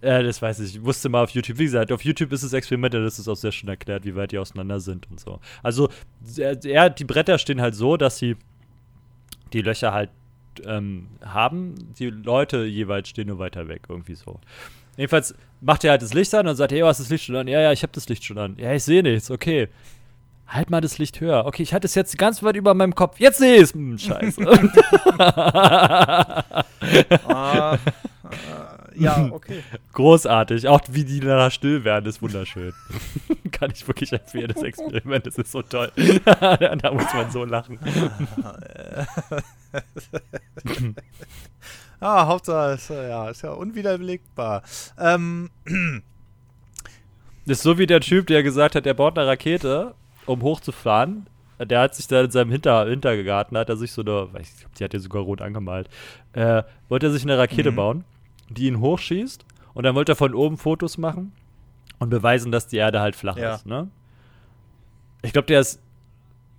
Ja, das weiß ich. Ich wusste mal auf YouTube. Wie gesagt, auf YouTube ist es experimentell, das ist auch sehr schön erklärt, wie weit die auseinander sind und so. Also, er, die Bretter stehen halt so, dass sie die Löcher halt ähm, haben. Die Leute jeweils stehen nur weiter weg, irgendwie so. Jedenfalls macht er halt das Licht an und sagt, hey, hast das Licht schon an? Ja, ja, ich habe das Licht schon an. Ja, ich sehe nichts, okay. Halt mal das Licht höher. Okay, ich hatte es jetzt ganz weit über meinem Kopf. Jetzt sehe ich es. Hm, scheiße. ah, ja, okay. Großartig. Auch wie die da still werden, ist wunderschön. Kann ich wirklich empfehlen, das Experiment. Das ist so toll. da muss man so lachen. ah, Hauptsache, ist, ja, ist ja unwiderlegbar. Ähm. Das ist so wie der Typ, der gesagt hat, er baut eine Rakete, um hochzufahren. Der hat sich da in seinem Hinter Hintergarten, hat er sich so eine, ich glaube, die hat er sogar rot angemalt, äh, wollte er sich eine Rakete mhm. bauen die ihn hochschießt und dann wollte er von oben Fotos machen und beweisen, dass die Erde halt flach ja. ist. Ne? Ich glaube, der ist.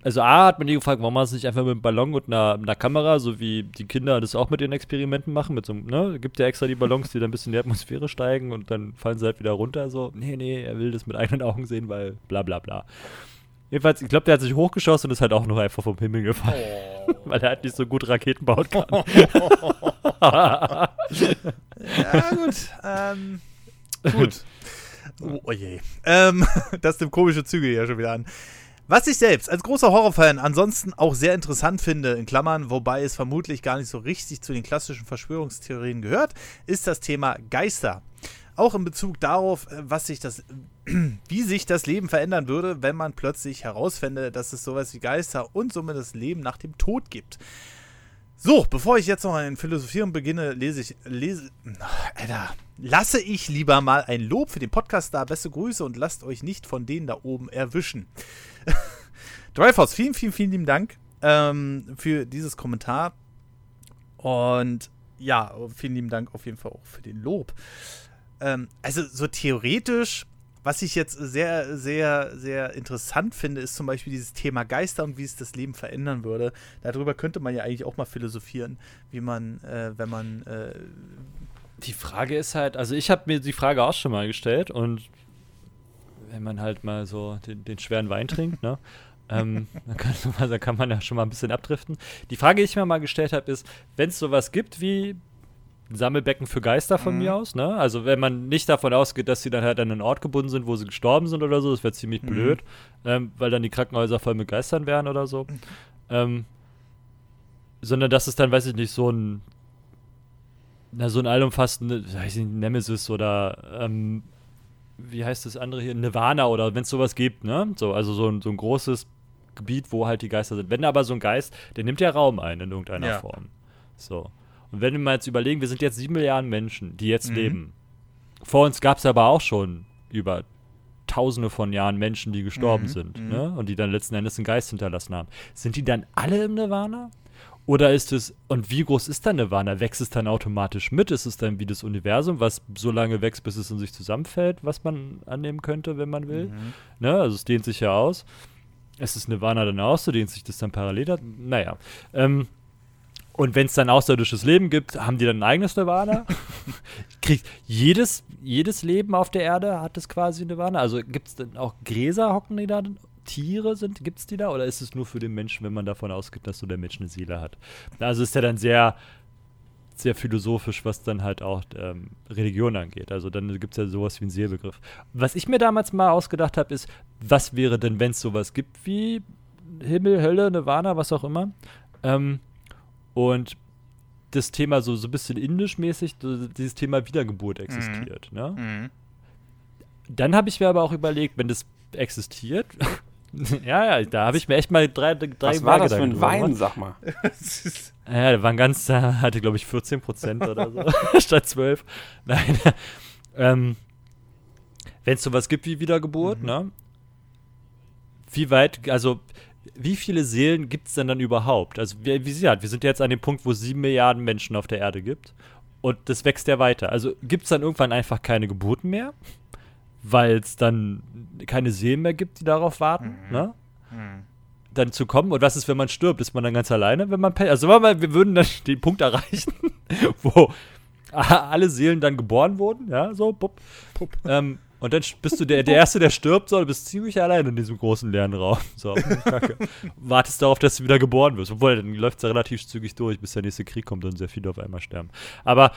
Also A hat man die gefragt, warum man es nicht einfach mit einem Ballon und einer, einer, Kamera, so wie die Kinder das auch mit den Experimenten machen, mit so ne, gibt ja extra die Ballons, die dann ein bisschen in die Atmosphäre steigen und dann fallen sie halt wieder runter, so, nee, nee, er will das mit eigenen Augen sehen, weil bla bla bla. Jedenfalls, ich glaube, der hat sich hochgeschossen und ist halt auch nur einfach vom Himmel gefallen. Oh. weil er halt nicht so gut Raketen bauen kann. ja, gut. Ähm, gut. Oh, oh je. Ähm, das nimmt komische Züge hier schon wieder an. Was ich selbst als großer Horrorfan ansonsten auch sehr interessant finde, in Klammern, wobei es vermutlich gar nicht so richtig zu den klassischen Verschwörungstheorien gehört, ist das Thema Geister. Auch in Bezug darauf, äh, was sich das, wie sich das Leben verändern würde, wenn man plötzlich herausfände, dass es sowas wie Geister und somit das Leben nach dem Tod gibt. So, bevor ich jetzt noch ein Philosophieren beginne, lese ich, lese, Alter, lasse ich lieber mal ein Lob für den Podcast da. Beste Grüße und lasst euch nicht von denen da oben erwischen. Dryfoss, vielen, vielen, vielen lieben Dank ähm, für dieses Kommentar. Und ja, vielen lieben Dank auf jeden Fall auch für den Lob. Ähm, also so theoretisch was ich jetzt sehr, sehr, sehr interessant finde, ist zum Beispiel dieses Thema Geister und wie es das Leben verändern würde. Darüber könnte man ja eigentlich auch mal philosophieren, wie man, äh, wenn man. Äh die Frage ist halt, also ich habe mir die Frage auch schon mal gestellt und wenn man halt mal so den, den schweren Wein trinkt, ne? ähm, dann, kann, dann, kann, man ja schon mal ein bisschen abdriften. Die Frage, die ich mir mal gestellt habe, ist, wenn es sowas gibt wie Sammelbecken für Geister von mhm. mir aus, ne? Also wenn man nicht davon ausgeht, dass sie dann halt an einen Ort gebunden sind, wo sie gestorben sind oder so, das wäre ziemlich mhm. blöd, ähm, weil dann die Krankenhäuser voll mit Geistern wären oder so. Ähm, sondern dass es dann, weiß ich nicht, so ein na, so ein allumfassende, weiß ich nicht, Nemesis oder ähm, wie heißt das andere hier, Nirvana oder wenn es sowas gibt, ne? So, also so ein, so ein großes Gebiet, wo halt die Geister sind. Wenn aber so ein Geist, der nimmt ja Raum ein in irgendeiner ja. Form. So. Und wenn wir mal jetzt überlegen, wir sind jetzt sieben Milliarden Menschen, die jetzt mhm. leben. Vor uns gab es aber auch schon über tausende von Jahren Menschen, die gestorben mhm. sind mhm. Ne? und die dann letzten Endes einen Geist hinterlassen haben. Sind die dann alle im Nirvana? Oder ist es, und wie groß ist dann Nirvana? Wächst es dann automatisch mit? Ist es dann wie das Universum, was so lange wächst, bis es in sich zusammenfällt, was man annehmen könnte, wenn man will? Mhm. Ne? Also es dehnt sich ja aus. Ist es Nirvana dann auch so? Dehnt sich das dann parallel? Naja. Ähm, und wenn es dann außerirdisches Leben gibt, haben die dann ein eigenes Nirvana? Kriegt jedes, jedes Leben auf der Erde hat es quasi Nirvana? Also gibt es dann auch Gräser, hocken die da? Tiere sind, gibt es die da? Oder ist es nur für den Menschen, wenn man davon ausgeht, dass so der Mensch eine Seele hat? Also ist ja dann sehr, sehr philosophisch, was dann halt auch ähm, Religion angeht. Also dann gibt es ja sowas wie einen Seelbegriff. Was ich mir damals mal ausgedacht habe, ist, was wäre denn, wenn es sowas gibt wie Himmel, Hölle, Nirvana, was auch immer? Ähm, und das Thema so, so ein bisschen indisch-mäßig, so dieses Thema Wiedergeburt existiert. Ne? Mhm. Dann habe ich mir aber auch überlegt, wenn das existiert, ja, ja, da habe ich mir echt mal drei, drei Was war das für ein Wein, gemacht. sag mal? Ja, der war ein ganz, da hatte glaube ich 14 Prozent oder so, statt 12. Nein, ähm, wenn es sowas gibt wie Wiedergeburt, Mhm. ne? Wie weit, also wie viele Seelen gibt es denn dann überhaupt? Also wie, wie sie hat, wir sind ja jetzt an dem Punkt, wo es sieben Milliarden Menschen auf der Erde gibt und das wächst ja weiter. Also gibt es dann irgendwann einfach keine Geburten mehr, weil es dann keine Seelen mehr gibt, die darauf warten, Mhm. ne? Mhm. dann zu kommen. Und was ist, wenn man stirbt? Ist man dann ganz alleine, wenn man Also wir würden dann den Punkt erreichen, wo alle Seelen dann geboren wurden, ja, so, pup. Pup. Ähm, und dann bist du der, der Erste, der stirbt, so, du bist ziemlich allein in diesem großen leeren Raum. So. Wartest darauf, dass du wieder geboren wirst. Obwohl, dann läuft es ja relativ zügig durch, bis der nächste Krieg kommt und sehr viele auf einmal sterben. Aber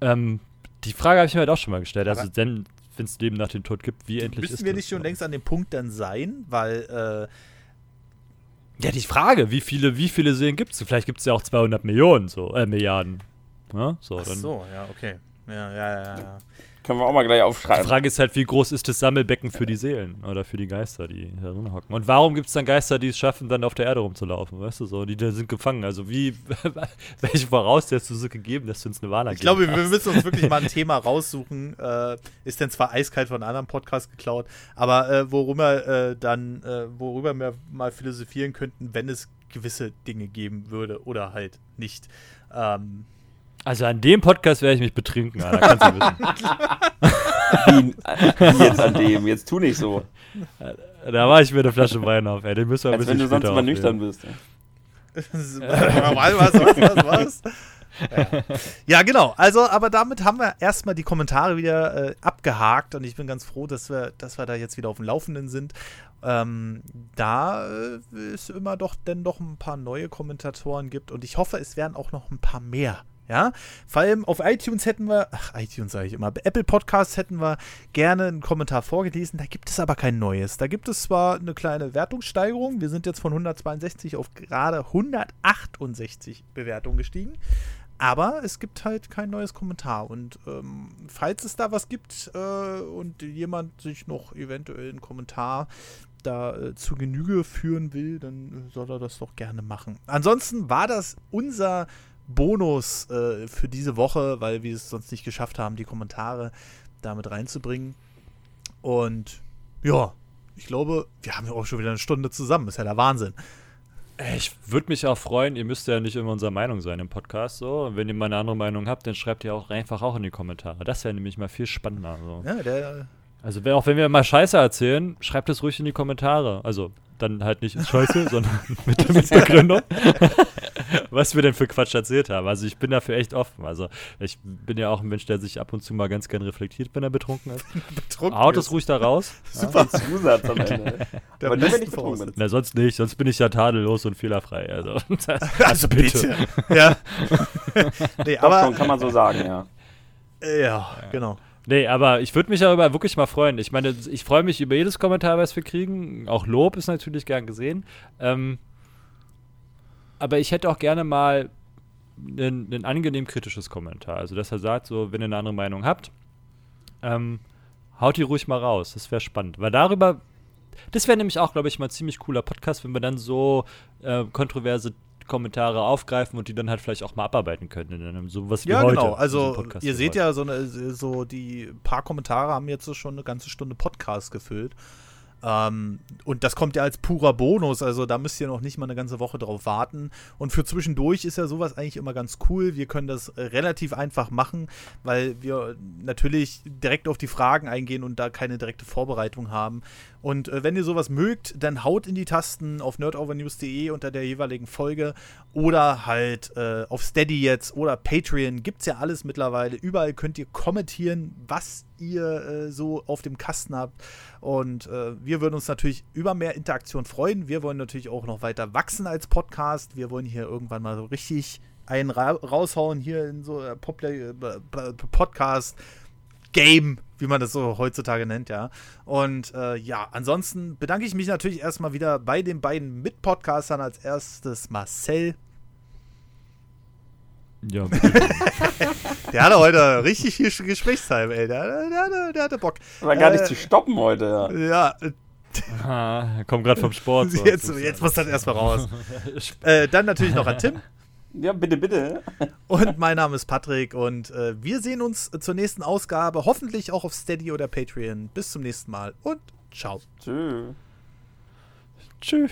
ähm, die Frage habe ich mir halt auch schon mal gestellt. Also, wenn es Leben nach dem Tod gibt, wie endlich ist Müssen wir das nicht schon so? längst an dem Punkt dann sein, weil äh, Ja, die Frage, wie viele, wie viele Seelen gibt es? Vielleicht gibt es ja auch 200 Millionen, so, äh, Milliarden. Ja, so, Ach so, ja, okay. Ja, ja, ja, ja. Können wir auch mal gleich Die aufschreiben. Frage ist halt, wie groß ist das Sammelbecken für die Seelen oder für die Geister, die da drin hocken? Und warum gibt es dann Geister, die es schaffen, dann auf der Erde rumzulaufen, weißt du so? Die da sind gefangen. Also wie, welche Voraussetzungen sind gegeben, dass du uns eine Wahl Ich glaube, wir müssen uns wirklich mal ein Thema raussuchen. Äh, ist denn zwar eiskalt von einem anderen Podcast geklaut, aber äh, worüber äh, dann, äh, worüber wir mal philosophieren könnten, wenn es gewisse Dinge geben würde oder halt nicht. Ähm, Also an dem Podcast werde ich mich betrinken, Alter, kannst du wissen. Wie, wie jetzt an dem? Jetzt tu nicht so. Da war ich mir eine Flasche Wein auf, ey. Den müssen wir ein Als wenn bisschen du sonst immer nüchtern bist. Was, was, was, was? Ja. ja, genau. Also, aber damit haben wir erstmal die Kommentare wieder äh, abgehakt und ich bin ganz froh, dass wir, dass wir da jetzt wieder auf dem Laufenden sind. Ähm, da äh, es immer doch denn doch ein paar neue Kommentatoren gibt und ich hoffe, es werden auch noch ein paar mehr. Ja, vor allem auf iTunes hätten wir, ach, iTunes sage ich immer, Apple Podcasts hätten wir gerne einen Kommentar vorgelesen. Da gibt es aber kein neues. Da gibt es zwar eine kleine Wertungssteigerung. Wir sind jetzt von 162 auf gerade 168 Bewertungen gestiegen. Aber es gibt halt kein neues Kommentar. Und ähm, falls es da was gibt äh, und jemand sich noch eventuell einen Kommentar da äh, zu Genüge führen will, dann soll er das doch gerne machen. Ansonsten war das unser Bonus äh, für diese Woche, weil wir es sonst nicht geschafft haben, die Kommentare damit reinzubringen. Und ja, ich glaube, wir haben ja auch schon wieder eine Stunde zusammen. Ist ja der Wahnsinn. Ich würde mich auch freuen, ihr müsst ja nicht immer unserer Meinung sein im Podcast. So. Und wenn ihr mal eine andere Meinung habt, dann schreibt ihr auch einfach auch in die Kommentare. Das wäre nämlich mal viel spannender. So. Ja, der, Also wenn, auch wenn wir mal Scheiße erzählen, schreibt es ruhig in die Kommentare. Also dann halt nicht Scheiße, sondern mit, mit Begründung. was wir denn für Quatsch erzählt haben. Also ich bin dafür echt offen. Also ich bin ja auch ein Mensch, der sich ab und zu mal ganz gern reflektiert, wenn er betrunken ist. betrunken Haut es ist. ruhig da raus. Super. Zusatz am Ende. Der Aber nur wenn besten ich betrunken bin. Na, sonst nicht, sonst bin ich ja tadellos und fehlerfrei. Also, Also bitte. ja. nee, Doch, aber schon kann man so sagen, ja. äh, ja, genau. Nee, aber ich würde mich darüber wirklich mal freuen. Ich meine, ich freue mich über jedes Kommentar, was wir kriegen. Auch Lob ist natürlich gern gesehen. Ähm, aber ich hätte auch gerne mal ein, angenehm kritisches Kommentar. Also, dass er sagt, so, wenn ihr eine andere Meinung habt, ähm, haut die ruhig mal raus. Das wäre spannend. Weil darüber, das wäre nämlich auch, glaube ich, mal ein ziemlich cooler Podcast, wenn wir dann so äh, kontroverse Kommentare aufgreifen und die dann halt vielleicht auch mal abarbeiten können. In einem, sowas wie Ja, heute. genau. so Also ihr seht heute. ja so eine, so die paar Kommentare haben jetzt so schon eine ganze Stunde Podcast gefüllt. Ähm, und das kommt ja als purer Bonus, also da müsst ihr noch nicht mal eine ganze Woche drauf warten. Und für zwischendurch ist ja sowas eigentlich immer ganz cool. Wir können das relativ einfach machen, weil wir natürlich direkt auf die Fragen eingehen und da keine direkte Vorbereitung haben. Und äh, wenn ihr sowas mögt, dann haut in die Tasten auf nerdovernews.de unter der jeweiligen Folge oder halt äh, auf Steady jetzt oder Patreon. Gibt's ja alles mittlerweile. Überall könnt ihr kommentieren, was ihr äh, so auf dem Kasten habt. Und äh, wir würden uns natürlich über mehr Interaktion freuen. Wir wollen natürlich auch noch weiter wachsen als Podcast. Wir wollen hier irgendwann mal so richtig einen ra raushauen hier in so äh, Popla äh, Podcast. Game, wie man das so heutzutage nennt, ja. Und äh, ja, ansonsten bedanke ich mich natürlich erstmal wieder bei den beiden Mitpodcastern. Als erstes Marcel. Ja. Der hatte heute richtig viel Gesprächszeit, ey. Der, der, der, der hatte Bock. War gar nicht Äh, zu stoppen heute. Ja. Ja, Ah, Kommt gerade vom Sport. so. jetzt, jetzt muss das erstmal raus. äh, dann natürlich noch an Tim. Ja, bitte, bitte. Und mein Name ist Patrick und äh, wir sehen uns zur nächsten Ausgabe, hoffentlich auch auf Steady oder Patreon. Bis zum nächsten Mal und ciao. Tschüss. Tschüss.